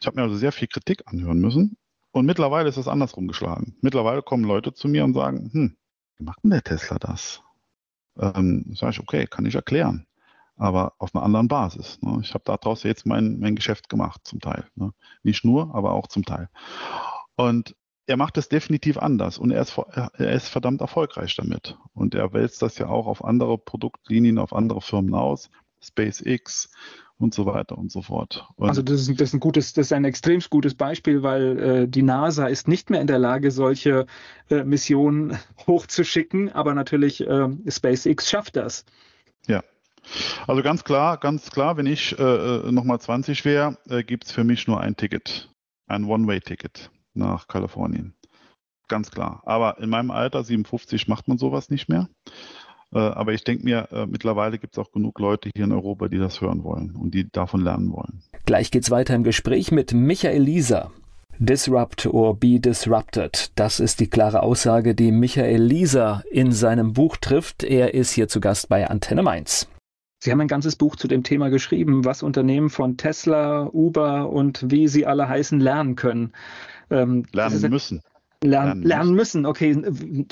Ich habe mir also sehr viel Kritik anhören müssen. Und mittlerweile ist es andersrum geschlagen. Mittlerweile kommen Leute zu mir und sagen, hm, wie macht denn der Tesla das? Ähm, sage ich, okay, kann ich erklären. Aber auf einer anderen Basis. Ne? Ich habe daraus jetzt mein, mein Geschäft gemacht, zum Teil. Ne? Nicht nur, aber auch zum Teil. Und er macht es definitiv anders und er ist, er ist verdammt erfolgreich damit. Und er wälzt das ja auch auf andere Produktlinien, auf andere Firmen aus, SpaceX und so weiter und so fort. Und also das ist, das ist, ein gutes, das ist ein extrem gutes Beispiel, weil äh, die NASA ist nicht mehr in der Lage, solche äh, Missionen hochzuschicken, aber natürlich äh, SpaceX schafft das. Ja. Also ganz klar, ganz klar, wenn ich äh, äh nochmal 20 wäre, äh, gibt es für mich nur ein Ticket, ein One-Way-Ticket nach Kalifornien. Ganz klar. Aber in meinem Alter, 57, macht man sowas nicht mehr. Äh, aber ich denke mir, äh, mittlerweile gibt es auch genug Leute hier in Europa, die das hören wollen und die davon lernen wollen. Gleich geht's weiter im Gespräch mit Michael Lieser. Disrupt or be disrupted. Das ist die klare Aussage, die Michael Lieser in seinem Buch trifft. Er ist hier zu Gast bei Antenne Mainz. Sie haben ein ganzes Buch zu dem Thema geschrieben, was Unternehmen von Tesla, Uber und wie sie alle heißen lernen können. Ähm, lernen müssen. Lernen, lernen müssen, okay.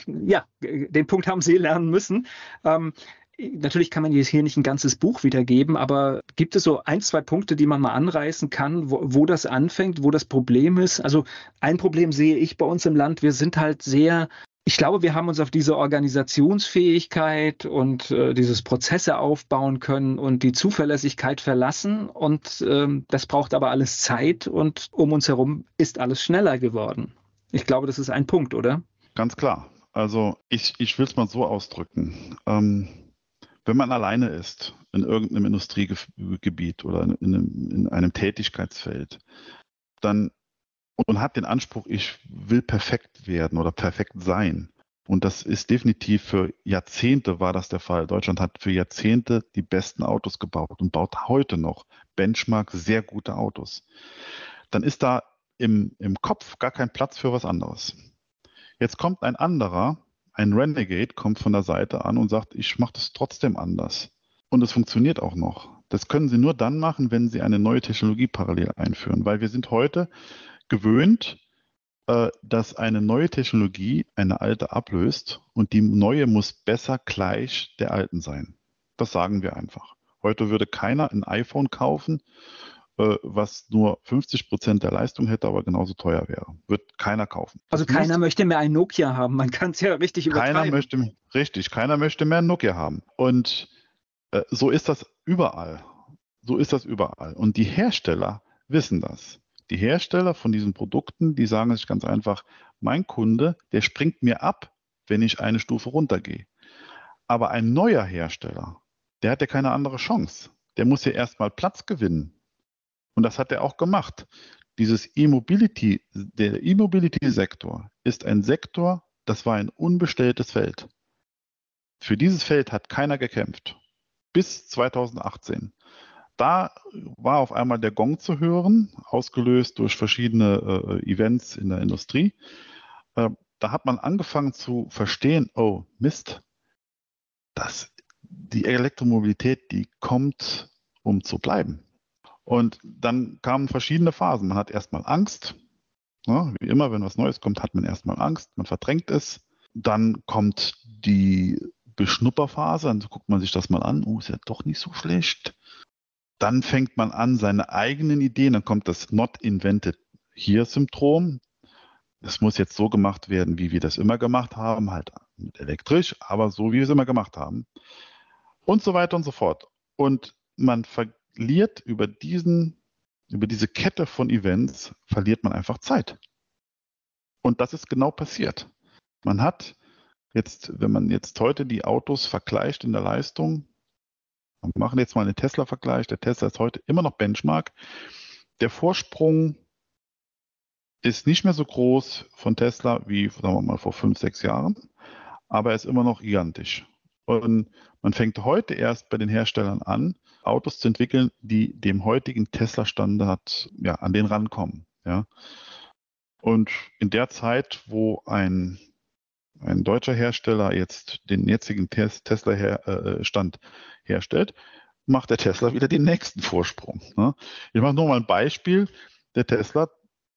Ja, den Punkt haben Sie lernen müssen. Ähm, Natürlich kann man jetzt hier nicht ein ganzes Buch wiedergeben, aber gibt es so ein, zwei Punkte, die man mal anreißen kann, wo, wo, das anfängt, wo das Problem ist? Also ein Problem sehe ich bei uns im Land. Wir sind halt sehr ich glaube, wir haben uns auf diese Organisationsfähigkeit und äh, dieses Prozesse aufbauen können und die Zuverlässigkeit verlassen. Und ähm, das braucht aber alles Zeit und um uns herum ist alles schneller geworden. Ich glaube, das ist ein Punkt, oder? Ganz klar. Also ich, ich will es mal so ausdrücken. Ähm, Wenn man alleine ist in irgendeinem Industriegebiet oder in einem, in einem Tätigkeitsfeld, dann und hat den Anspruch, ich will perfekt werden oder perfekt sein. Und das ist definitiv für Jahrzehnte war das der Fall. Deutschland hat für Jahrzehnte die besten Autos gebaut und baut heute noch Benchmark sehr gute Autos. Dann ist da im, im Kopf gar kein Platz für was anderes. Jetzt kommt ein anderer, ein Renegade, kommt von der Seite an und sagt, ich mache das trotzdem anders. Und es funktioniert auch noch. Das können Sie nur dann machen, wenn Sie eine neue Technologie parallel einführen, weil wir sind heute gewöhnt, äh, dass eine neue Technologie eine alte ablöst und die neue muss besser gleich der alten sein. Das sagen wir einfach. Heute würde keiner ein iPhone kaufen, äh, was nur 50 Prozent der Leistung hätte, aber genauso teuer wäre. Wird keiner kaufen. Also das keiner möchte mehr ein Nokia haben. Man kann es ja richtig übertreiben. Keiner möchte, richtig, keiner möchte mehr ein Nokia haben. Und äh, so ist das überall. So ist das überall. Und die Hersteller wissen das. Die Hersteller von diesen Produkten, die sagen sich ganz einfach, mein Kunde, der springt mir ab, wenn ich eine Stufe runtergehe. Aber ein neuer Hersteller, der hat ja keine andere Chance. Der muss ja erstmal Platz gewinnen. Und das hat er auch gemacht. Dieses E-Mobility, der E-Mobility-Sektor ist ein Sektor, das war ein unbestelltes Feld. Für dieses Feld hat keiner gekämpft. Bis 2018. Da war auf einmal der Gong zu hören, ausgelöst durch verschiedene äh, Events in der Industrie. Äh, da hat man angefangen zu verstehen, oh Mist, dass die Elektromobilität, die kommt, um zu bleiben. Und dann kamen verschiedene Phasen. Man hat erstmal Angst. Ja, wie immer, wenn was Neues kommt, hat man erstmal Angst, man verdrängt es. Dann kommt die Beschnupperphase, dann guckt man sich das mal an. Oh, ist ja doch nicht so schlecht. Dann fängt man an, seine eigenen Ideen, dann kommt das Not Invented Here-Syndrom. Das muss jetzt so gemacht werden, wie wir das immer gemacht haben, halt elektrisch, aber so, wie wir es immer gemacht haben. Und so weiter und so fort. Und man verliert über diesen, über diese Kette von Events, verliert man einfach Zeit. Und das ist genau passiert. Man hat jetzt, wenn man jetzt heute die Autos vergleicht in der Leistung, wir machen jetzt mal einen Tesla-Vergleich. Der Tesla ist heute immer noch Benchmark. Der Vorsprung ist nicht mehr so groß von Tesla wie, sagen wir mal, vor fünf, sechs Jahren, aber er ist immer noch gigantisch. Und man fängt heute erst bei den Herstellern an, Autos zu entwickeln, die dem heutigen Tesla-Standard ja, an den rankommen. Ja. Und in der Zeit, wo ein, ein deutscher Hersteller jetzt den jetzigen Tesla-Stand herstellt, macht der Tesla wieder den nächsten Vorsprung. Ne? Ich mache nur mal ein Beispiel. Der Tesla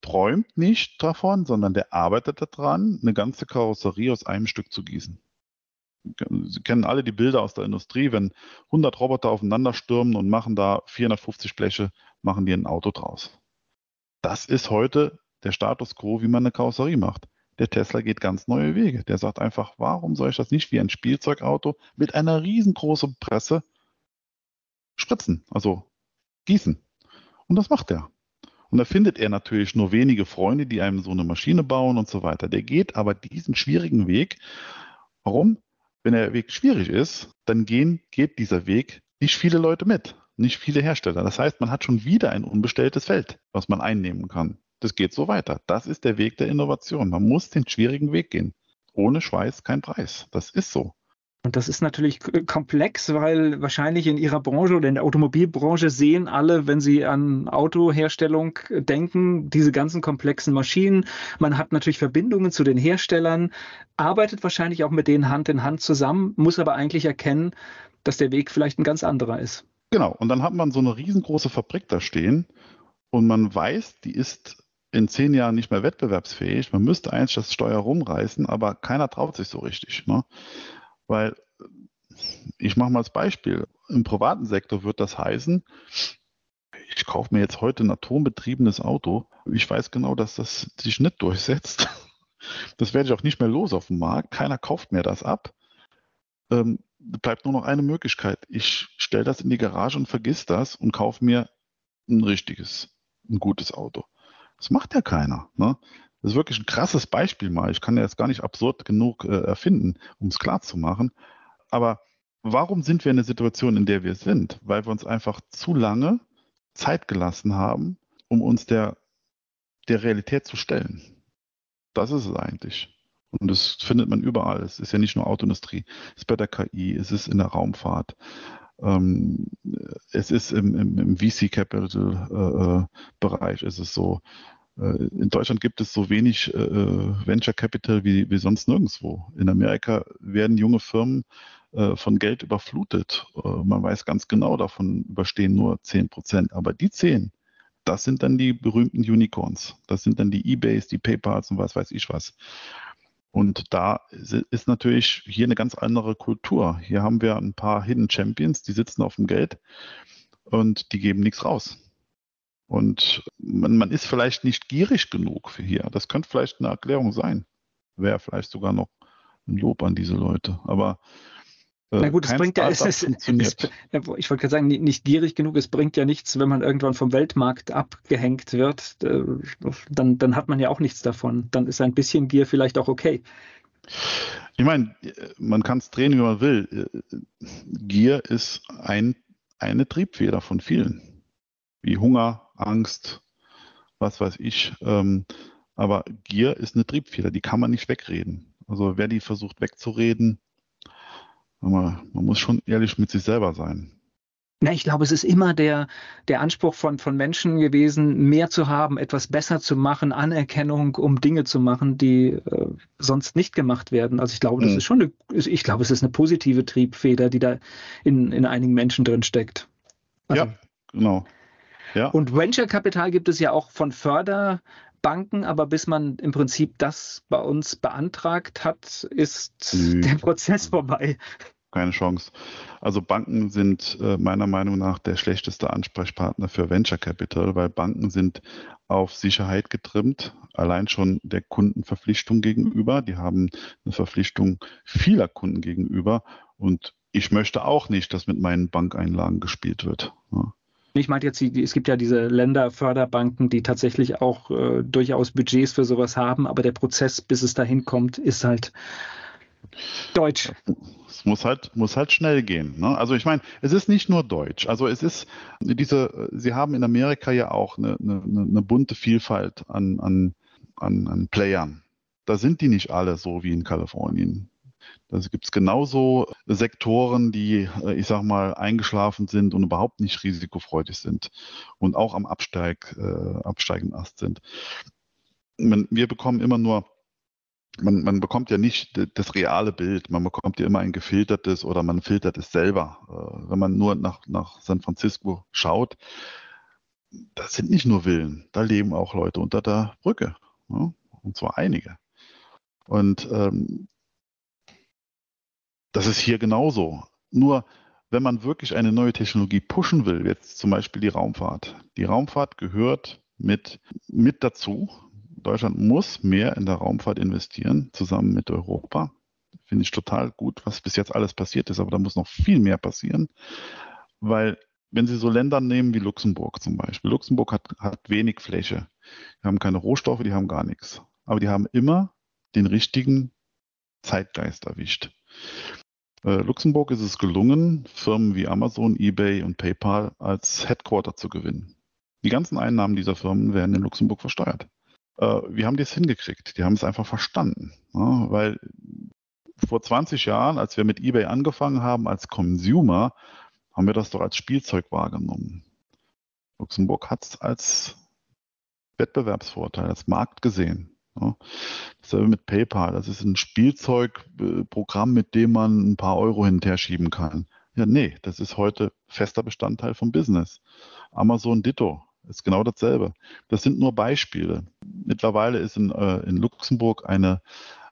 träumt nicht davon, sondern der arbeitet daran, eine ganze Karosserie aus einem Stück zu gießen. Sie kennen alle die Bilder aus der Industrie, wenn 100 Roboter aufeinander stürmen und machen da 450 Bleche, machen die ein Auto draus. Das ist heute der Status quo, wie man eine Karosserie macht. Der Tesla geht ganz neue Wege. Der sagt einfach, warum soll ich das nicht wie ein Spielzeugauto mit einer riesengroßen Presse spritzen, also gießen? Und das macht er. Und da findet er natürlich nur wenige Freunde, die einem so eine Maschine bauen und so weiter. Der geht aber diesen schwierigen Weg. Warum? Wenn der Weg schwierig ist, dann gehen, geht dieser Weg nicht viele Leute mit, nicht viele Hersteller. Das heißt, man hat schon wieder ein unbestelltes Feld, was man einnehmen kann. Das geht so weiter. Das ist der Weg der Innovation. Man muss den schwierigen Weg gehen. Ohne Schweiß kein Preis. Das ist so. Und das ist natürlich komplex, weil wahrscheinlich in Ihrer Branche oder in der Automobilbranche sehen alle, wenn sie an Autoherstellung denken, diese ganzen komplexen Maschinen. Man hat natürlich Verbindungen zu den Herstellern, arbeitet wahrscheinlich auch mit denen Hand in Hand zusammen, muss aber eigentlich erkennen, dass der Weg vielleicht ein ganz anderer ist. Genau. Und dann hat man so eine riesengroße Fabrik da stehen und man weiß, die ist in zehn Jahren nicht mehr wettbewerbsfähig. Man müsste eigentlich das Steuer rumreißen, aber keiner traut sich so richtig. Ne? Weil, ich mache mal als Beispiel, im privaten Sektor wird das heißen, ich kaufe mir jetzt heute ein atombetriebenes Auto. Ich weiß genau, dass das sich nicht durchsetzt. Das werde ich auch nicht mehr los auf dem Markt. Keiner kauft mir das ab. Ähm, bleibt nur noch eine Möglichkeit. Ich stelle das in die Garage und vergiss das und kaufe mir ein richtiges, ein gutes Auto. Das macht ja keiner. Ne? Das ist wirklich ein krasses Beispiel mal. Ich kann ja jetzt gar nicht absurd genug äh, erfinden, um es klar zu machen. Aber warum sind wir in der Situation, in der wir sind? Weil wir uns einfach zu lange Zeit gelassen haben, um uns der, der Realität zu stellen. Das ist es eigentlich. Und das findet man überall. Es ist ja nicht nur Autoindustrie, es ist bei der KI, es ist in der Raumfahrt, ähm, es ist im, im, im VC Capital äh, Bereich, ist es so. Äh, in Deutschland gibt es so wenig äh, Venture Capital wie, wie sonst nirgendwo. In Amerika werden junge Firmen äh, von Geld überflutet. Äh, man weiß ganz genau, davon überstehen nur 10 Prozent. Aber die 10, das sind dann die berühmten Unicorns. Das sind dann die Ebays, die PayPals und was weiß ich was. Und da ist natürlich hier eine ganz andere Kultur. Hier haben wir ein paar Hidden Champions, die sitzen auf dem Geld und die geben nichts raus. Und man, man ist vielleicht nicht gierig genug für hier. Das könnte vielleicht eine Erklärung sein. Wäre vielleicht sogar noch ein Lob an diese Leute. Aber Na gut, es bringt ja, es, es, es, ich wollte gerade sagen, nicht gierig genug, es bringt ja nichts, wenn man irgendwann vom Weltmarkt abgehängt wird, äh, dann, dann hat man ja auch nichts davon. Dann ist ein bisschen Gier vielleicht auch okay. Ich meine, man kann es drehen, wie man will. Gier ist ein, eine Triebfeder von vielen. Wie Hunger, Angst, was weiß ich. Ähm, aber Gier ist eine Triebfeder, die kann man nicht wegreden. Also wer die versucht wegzureden, aber man muss schon ehrlich mit sich selber sein. Na, ich glaube, es ist immer der, der Anspruch von, von Menschen gewesen, mehr zu haben, etwas besser zu machen, Anerkennung, um Dinge zu machen, die äh, sonst nicht gemacht werden. Also ich glaube, das mhm. ist schon eine, ich glaube, es ist eine positive Triebfeder, die da in, in einigen Menschen drin steckt. Also, ja, genau. Ja. Und Venture Kapital gibt es ja auch von Förderbanken, aber bis man im Prinzip das bei uns beantragt hat, ist mhm. der Prozess vorbei keine Chance. Also Banken sind äh, meiner Meinung nach der schlechteste Ansprechpartner für Venture Capital, weil Banken sind auf Sicherheit getrimmt, allein schon der Kundenverpflichtung gegenüber. Die haben eine Verpflichtung vieler Kunden gegenüber und ich möchte auch nicht, dass mit meinen Bankeinlagen gespielt wird. Ja. Ich meine jetzt, es gibt ja diese Länderförderbanken, die tatsächlich auch äh, durchaus Budgets für sowas haben, aber der Prozess, bis es dahin kommt, ist halt Deutsch. Es muss halt, muss halt schnell gehen. Ne? Also ich meine, es ist nicht nur Deutsch. Also es ist diese, Sie haben in Amerika ja auch eine, eine, eine bunte Vielfalt an, an, an, an Playern. Da sind die nicht alle so wie in Kalifornien. Da gibt es genauso Sektoren, die, äh, ich sag mal, eingeschlafen sind und überhaupt nicht risikofreudig sind und auch am Absteig, äh, absteigenden Ast sind. Wir bekommen immer nur man, man bekommt ja nicht das reale Bild, man bekommt ja immer ein gefiltertes oder man filtert es selber. Äh, wenn man nur nach, nach San Francisco schaut, das sind nicht nur Villen, da leben auch Leute unter der Brücke. Ja? Und zwar einige. Und ähm, das ist hier genauso. Nur wenn man wirklich eine neue Technologie pushen will, jetzt zum Beispiel die Raumfahrt. Die Raumfahrt gehört mit, mit dazu, Deutschland muss mehr in der Raumfahrt investieren, zusammen mit Europa. Finde ich total gut, was bis jetzt alles passiert ist, aber da muss noch viel mehr passieren, weil wenn Sie so Länder nehmen wie Luxemburg zum Beispiel, Luxemburg hat, hat wenig Fläche, die haben keine Rohstoffe, die haben gar nichts, aber die haben immer den richtigen Zeitgeist erwischt. Äh, Luxemburg ist es gelungen, Firmen wie Amazon, eBay und PayPal als Headquarter zu gewinnen. Die ganzen Einnahmen dieser Firmen werden in Luxemburg versteuert äh, wie haben es hingekriegt? Die haben es einfach verstanden. Ja, weil vor 20 Jahren, als wir mit eBay angefangen haben als Consumer, haben wir das doch als Spielzeug wahrgenommen. Luxemburg hat es als Wettbewerbsvorteil, als Markt gesehen. Ja. Dasselbe mit PayPal. Das ist ein Spielzeugprogramm, mit dem man ein paar Euro hinterher schieben kann. Ja, nee, das ist heute fester Bestandteil vom Business. Amazon Ditto ist genau dasselbe. Das sind nur Beispiele. Mittlerweile ist in, äh, in Luxemburg eine,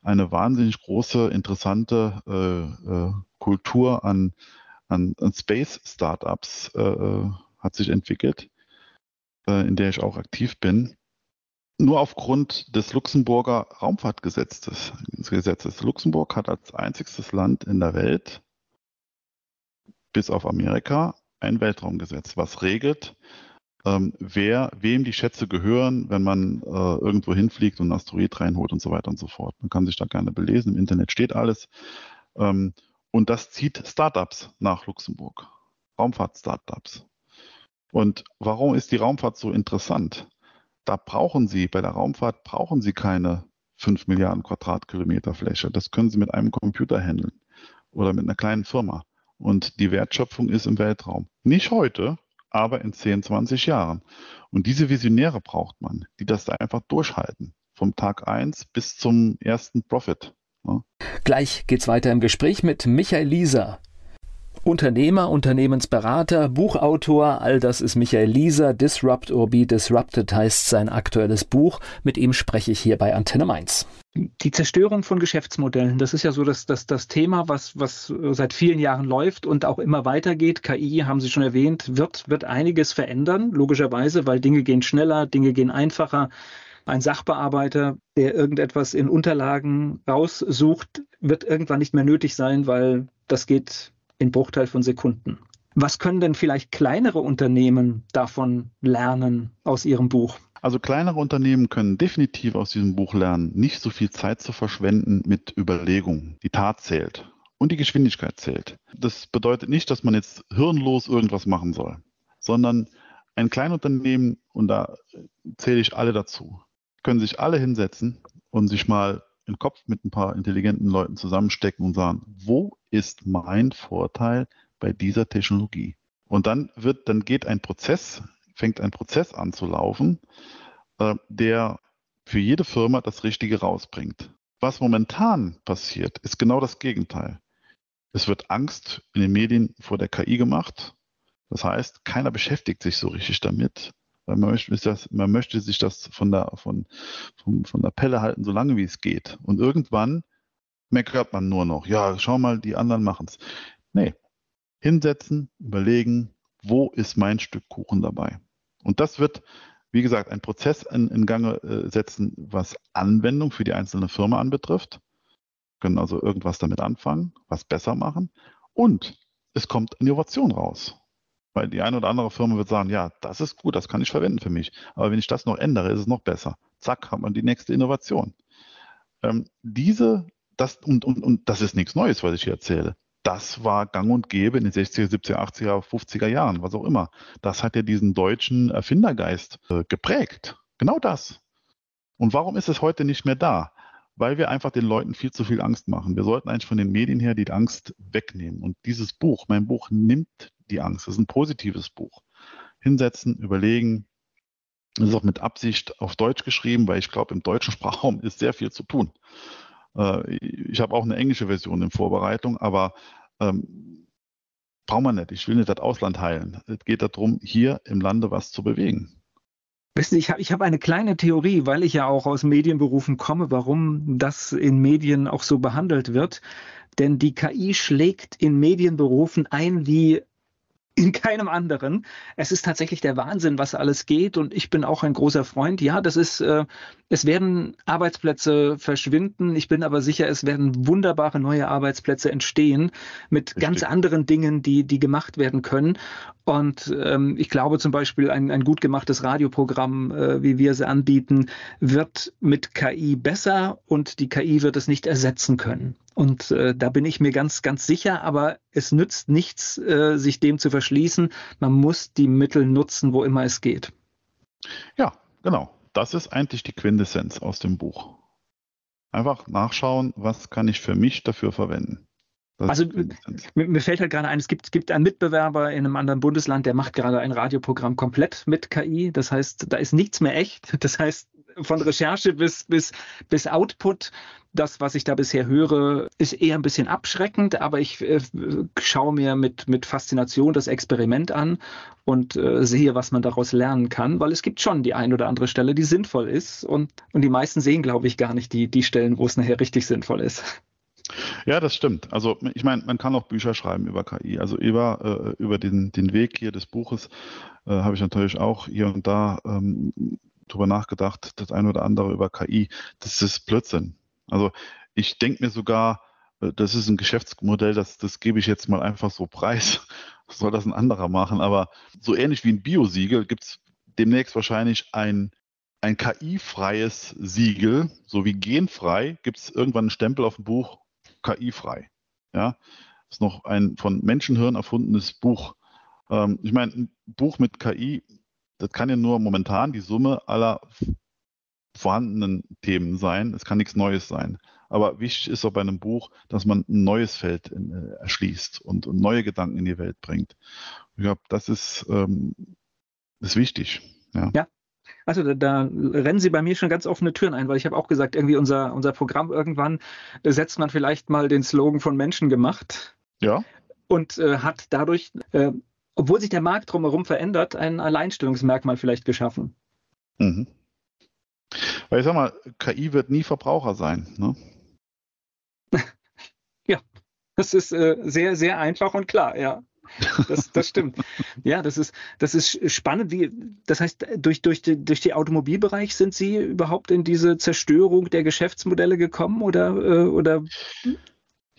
eine wahnsinnig große, interessante äh, äh, Kultur an, an, an Space-Startups äh, äh, hat sich entwickelt, äh, in der ich auch aktiv bin. Nur aufgrund des Luxemburger Raumfahrtgesetzes. Gesetzes. Luxemburg hat als einziges Land in der Welt, bis auf Amerika, ein Weltraumgesetz, was regelt, ähm, wer, wem die Schätze gehören, wenn man äh, irgendwo hinfliegt und einen Asteroid reinholt und so weiter und so fort. Man kann sich da gerne belesen, im Internet steht alles. Ähm, Und das zieht Startups nach Luxemburg, Raumfahrt-Startups. Und warum ist die Raumfahrt so interessant? Da brauchen Sie, bei der Raumfahrt brauchen Sie keine 5 Milliarden Quadratkilometer Fläche. Das können Sie mit einem Computer handeln oder mit einer kleinen Firma. Und die Wertschöpfung ist im Weltraum. Nicht heute, aber in 10, 20 Jahren. Und diese Visionäre braucht man, die das da einfach durchhalten. Vom Tag 1 bis zum ersten Profit. Ja. Gleich geht's weiter im Gespräch mit Michael Lieser. Unternehmer, Unternehmensberater, Buchautor, all das ist Michael Lieser. Disrupt or Be Disrupted heißt sein aktuelles Buch. Mit ihm spreche ich hier bei Antenne Mainz. Die Zerstörung von Geschäftsmodellen, das ist ja so das, das, das Thema, was, was seit vielen Jahren läuft und auch immer weitergeht. KI, haben Sie schon erwähnt, wird, wird einiges verändern, logischerweise, weil Dinge gehen schneller, Dinge gehen einfacher. Ein Sachbearbeiter, der irgendetwas in Unterlagen raussucht, wird irgendwann nicht mehr nötig sein, weil das geht in Bruchteil von Sekunden. Was können denn vielleicht kleinere Unternehmen davon lernen aus Ihrem Buch? Also kleinere Unternehmen können definitiv aus diesem Buch lernen, nicht so viel Zeit zu verschwenden mit Überlegungen. Die Tat zählt und die Geschwindigkeit zählt. Das bedeutet nicht, dass man jetzt hirnlos irgendwas machen soll, sondern ein Kleinunternehmen, und da zähle ich alle dazu, können sich alle hinsetzen und sich mal den Kopf mit ein paar intelligenten Leuten zusammenstecken und sagen, wo ist mein Vorteil bei dieser Technologie? Und dann wird, dann geht ein Prozess, fängt ein Prozess an zu laufen, äh, der für jede Firma das Richtige rausbringt. Was momentan passiert, ist genau das Gegenteil. Es wird Angst in den Medien vor der KI gemacht. Das heißt, keiner beschäftigt sich so richtig damit man möchte, das, man möchte sich das von der, von, von, von der Pelle halten, so lange wie es geht. Und irgendwann meckert man nur noch, ja, schau mal, die anderen machen es. Nee, hinsetzen, überlegen, wo ist mein Stück Kuchen dabei? Und das wird, wie gesagt, ein Prozess in, in Gange äh, setzen, was Anwendung für die einzelne Firma anbetrifft. Können also irgendwas damit anfangen, was besser machen. Und es kommt Innovation raus. Weil die eine oder andere Firma wird sagen, ja, das ist gut, das kann ich verwenden für mich. Aber wenn ich das noch ändere, ist es noch besser. Zack, hat man die nächste Innovation. Ähm, diese, das, und, und, und das ist nichts Neues, was ich hier erzähle. Das war gang und gäbe in den 60er, 70er, 80er, 50er Jahren, was auch immer. Das hat ja diesen deutschen Erfindergeist äh, geprägt. Genau das. Und warum ist es heute nicht mehr da? Weil wir einfach den Leuten viel zu viel Angst machen. Wir sollten eigentlich von den Medien her die Angst wegnehmen. Und dieses Buch, mein Buch, nimmt die Angst. Das ist ein positives Buch. Hinsetzen, überlegen. Das ist auch mit Absicht auf Deutsch geschrieben, weil ich glaube, im deutschen Sprachraum ist sehr viel zu tun. Äh, ich habe auch eine englische Version in Vorbereitung, aber ähm, brauchen wir nicht. Ich will nicht das Ausland heilen. Es geht darum, hier im Lande was zu bewegen. Wissen Sie, ich habe ich hab eine kleine Theorie, weil ich ja auch aus Medienberufen komme, warum das in Medien auch so behandelt wird. Denn die KI schlägt in Medienberufen ein wie in keinem anderen. Es ist tatsächlich der Wahnsinn, was alles geht. Und ich bin auch ein großer Freund. Ja, das ist, äh, es werden Arbeitsplätze verschwinden. Ich bin aber sicher, es werden wunderbare neue Arbeitsplätze entstehen mit Richtig. ganz anderen Dingen, die, die gemacht werden können. Und ähm, ich glaube zum Beispiel, ein, ein gut gemachtes Radioprogramm, äh, wie wir es anbieten, wird mit KI besser und die KI wird es nicht ersetzen können. Und äh, da bin ich mir ganz, ganz sicher, aber es nützt nichts, äh, sich dem zu verschließen. Man muss die Mittel nutzen, wo immer es geht. Ja, genau. Das ist eigentlich die Quintessenz aus dem Buch. Einfach nachschauen, was kann ich für mich dafür verwenden. Das also mir, mir, fällt halt gerade ein, es gibt, es gibt einen Mitbewerber in einem anderen Bundesland, der macht gerade ein Radioprogramm komplett mit KI. Das heißt, da ist nichts mehr echt. Das heißt, von Recherche bis, bis, bis Output. Das, was ich da bisher höre, ist eher ein bisschen abschreckend, aber ich äh, schaue mir mit, mit Faszination das Experiment an und äh, sehe, was man daraus lernen kann, weil es gibt schon die ein oder andere Stelle, die sinnvoll ist und, und die meisten sehen, glaube ich, gar nicht die, die Stellen, wo es nachher richtig sinnvoll ist. Ja, das stimmt. Also ich meine, man kann auch Bücher schreiben über KI. Also über, äh, über den, den Weg hier des Buches äh, habe ich natürlich auch hier und da ähm, drüber nachgedacht, das eine oder andere über KI. Das ist Blödsinn. Also ich denke mir sogar, äh, das ist ein Geschäftsmodell, das, das gebe ich jetzt mal einfach so preis. Soll das ein anderer machen? Aber so ähnlich wie ein Biosiegel gibt es demnächst wahrscheinlich ein, ein KI-freies Siegel, so wie genfrei, gibt es irgendwann einen Stempel auf dem Buch KI-frei. Ja? ist noch ein von Menschenhirn erfundenes Buch. Ähm, ich meine, ein Buch mit KI, das kann ja nur momentan die Summe aller vorhandenen Themen sein. Es kann nichts Neues sein. Aber wichtig ist auch bei einem Buch, dass man ein neues Feld in, äh, erschließt und, und, neue Gedanken in die Welt bringt. Ich glaube, das ist, ähm, ist wichtig. Ja. ja. Also da, da, rennen Sie bei mir schon ganz offene Türen ein, weil ich habe auch gesagt, irgendwie unser, unser Programm irgendwann setzt man vielleicht mal den Slogan von Menschen gemacht. Ja. Und äh, hat dadurch, äh, obwohl sich der Markt drumherum verändert, ein Alleinstellungsmerkmal vielleicht geschaffen. Mhm. Weil ich sag mal, KI wird nie Verbraucher sein. Ne? ja, das ist äh, sehr, sehr einfach und klar, ja. Das, das stimmt. ja, das ist, das ist spannend. Wie, das heißt, durch, durch, die, durch den Automobilbereich sind Sie überhaupt in diese Zerstörung der Geschäftsmodelle gekommen oder, äh, oder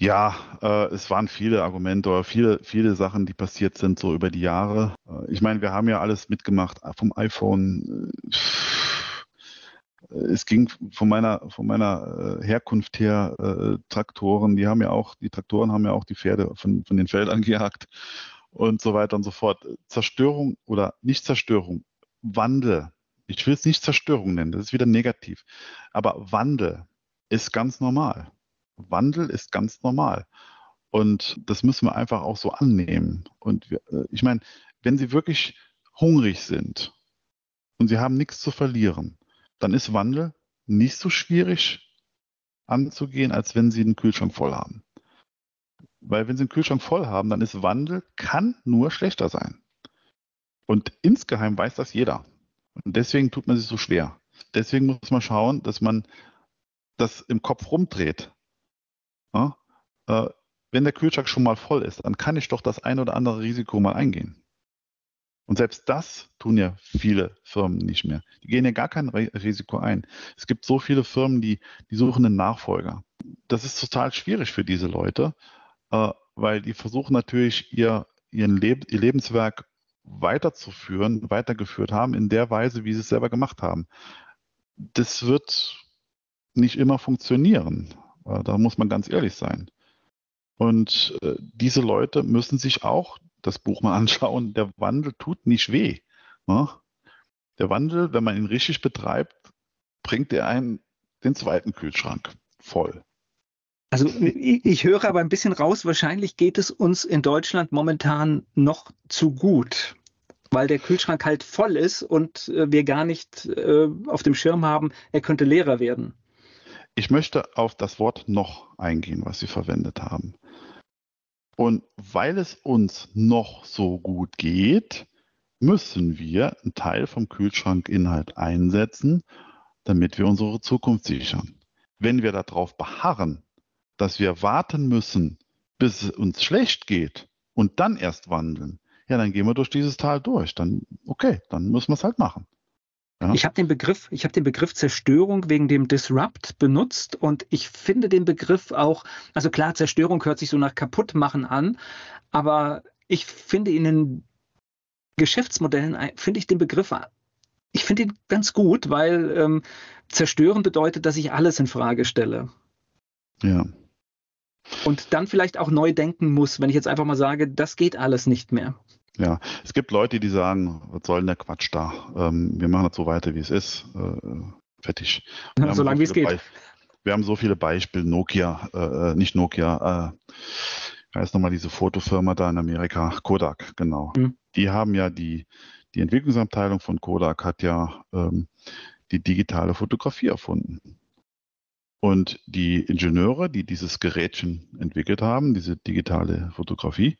ja, äh, es waren viele Argumente oder viele, viele Sachen, die passiert sind so über die Jahre. Äh, ich meine, wir haben ja alles mitgemacht vom iPhone. Äh, es ging von meiner, von meiner äh, Herkunft her, äh, Traktoren, die haben ja auch, die Traktoren haben ja auch die Pferde von, von den Feldern gejagt und so weiter und so fort. Zerstörung oder nicht Zerstörung, Wandel. Ich will es nicht Zerstörung nennen, das ist wieder negativ. Aber Wandel ist ganz normal. Wandel ist ganz normal. Und das müssen wir einfach auch so annehmen. Und wir, äh, ich meine, wenn Sie wirklich hungrig sind und Sie haben nichts zu verlieren, dann ist Wandel nicht so schwierig anzugehen, als wenn Sie einen Kühlschrank voll haben. Weil wenn Sie einen Kühlschrank voll haben, dann ist Wandel, kann nur schlechter sein. Und insgeheim weiß das jeder. Und deswegen tut man sich so schwer. Deswegen muss man schauen, dass man das im Kopf rumdreht. Ja? Äh, wenn der Kühlschrank schon mal voll ist, dann kann ich doch das ein oder andere Risiko mal eingehen. Und selbst das tun ja viele Firmen nicht mehr. Die gehen ja gar kein Risiko ein. Es gibt so viele Firmen, die, die suchen einen Nachfolger. Das ist total schwierig für diese Leute, äh, weil die versuchen natürlich ihr, ihren Leb ihr Lebenswerk weiterzuführen, weitergeführt haben in der Weise, wie sie es selber gemacht haben. Das wird nicht immer funktionieren. Äh, da muss man ganz ehrlich sein. Und äh, diese Leute müssen sich auch das Buch mal anschauen, der Wandel tut nicht weh. Ne? Der Wandel, wenn man ihn richtig betreibt, bringt er einen den zweiten Kühlschrank voll. Also ich höre aber ein bisschen raus, wahrscheinlich geht es uns in Deutschland momentan noch zu gut, weil der Kühlschrank halt voll ist und äh, wir gar nicht auf dem Schirm haben, er könnte leerer werden. Ich möchte auf das Wort noch eingehen, was Sie verwendet haben. Und weil es uns noch so gut geht, müssen wir einen Teil vom Kühlschrankinhalt einsetzen, damit wir unsere Zukunft sichern. Wenn wir darauf beharren, dass wir warten müssen, bis es uns schlecht geht und dann erst wandeln, ja, dann gehen wir durch dieses Tal durch. Dann, okay, dann müssen wir es halt machen. Ja. Ich habe den Begriff, ich habe den Begriff Zerstörung wegen dem Disrupt benutzt und ich finde den Begriff auch, also klar, Zerstörung hört sich so nach kaputtmachen an, aber ich finde in den Geschäftsmodellen finde ich den Begriff, ich finde ihn ganz gut, weil ähm, zerstören bedeutet, dass ich alles in Frage stelle. Ja. Und dann vielleicht auch neu denken muss, wenn ich jetzt einfach mal sage, das geht alles nicht mehr. Ja, es gibt Leute, die sagen, was soll denn der Quatsch da? Ähm, wir machen das so weiter, wie es ist. Äh, fertig. Solange so wie es geht. Be wir haben so viele Beispiele, Nokia, äh, nicht Nokia, äh, heißt nochmal diese Fotofirma da in Amerika, Kodak, genau. Mhm. Die haben ja die, die Entwicklungsabteilung von Kodak hat ja ähm, die digitale Fotografie erfunden. Und die Ingenieure, die dieses Gerätchen entwickelt haben, diese digitale Fotografie,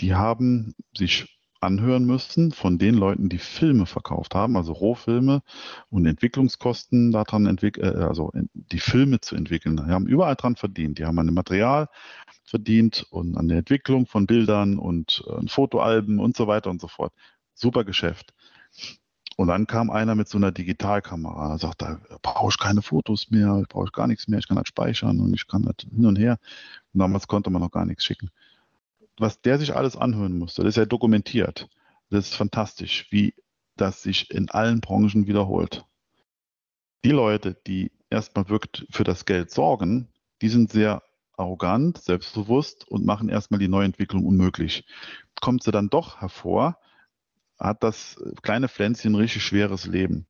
die haben sich anhören müssen von den Leuten, die Filme verkauft haben, also Rohfilme und Entwicklungskosten daran entwickelt, äh, also die Filme zu entwickeln. Die haben überall dran verdient. Die haben an dem Material verdient und an der Entwicklung von Bildern und äh, Fotoalben und so weiter und so fort. Super Geschäft. Und dann kam einer mit so einer Digitalkamera, sagt, da brauche ich keine Fotos mehr, brauche ich gar nichts mehr, ich kann das speichern und ich kann das hin und her. Und damals konnte man noch gar nichts schicken was der sich alles anhören musste, das ist ja dokumentiert. Das ist fantastisch, wie das sich in allen Branchen wiederholt. Die Leute, die erstmal wirkt für das Geld sorgen, die sind sehr arrogant, selbstbewusst und machen erstmal die Neuentwicklung unmöglich. Kommt sie dann doch hervor, hat das kleine Pflänzchen ein richtig schweres Leben.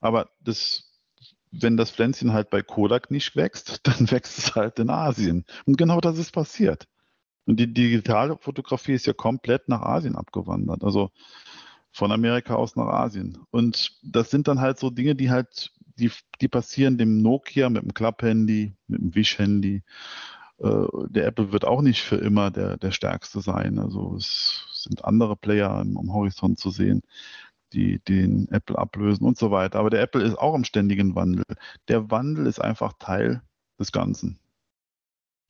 Aber das wenn das Pflänzchen halt bei Kodak nicht wächst, dann wächst es halt in Asien. Und genau das ist passiert. Und die digitale Fotografie ist ja komplett nach Asien abgewandert. Also von Amerika aus nach Asien. Und das sind dann halt so Dinge, die halt, die, die passieren dem Nokia mit dem Klapp-Handy, mit dem Wish-Handy. Äh, der Apple wird auch nicht für immer der, der stärkste sein. Also es sind andere Player am, am Horizont zu sehen die den Apple ablösen und so weiter. Aber der Apple ist auch im ständigen Wandel. Der Wandel ist einfach Teil des Ganzen.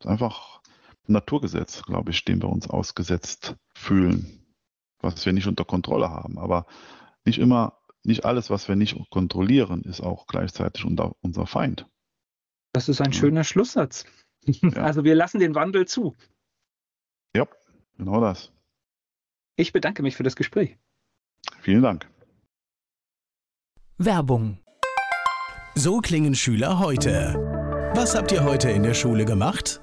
Ist einfach ein Naturgesetz, glaube ich, dem wir uns ausgesetzt fühlen, was wir nicht unter Kontrolle haben. Aber nicht immer, nicht alles, was wir nicht kontrollieren, ist auch gleichzeitig unser, unser Feind. Das ist ein ja. schöner Schlusssatz. Ja. Also wir lassen den Wandel zu. Ja, genau das. Ich bedanke mich für das Gespräch. Vielen Dank. Werbung. So klingen Schüler heute. Was habt ihr heute in der Schule gemacht?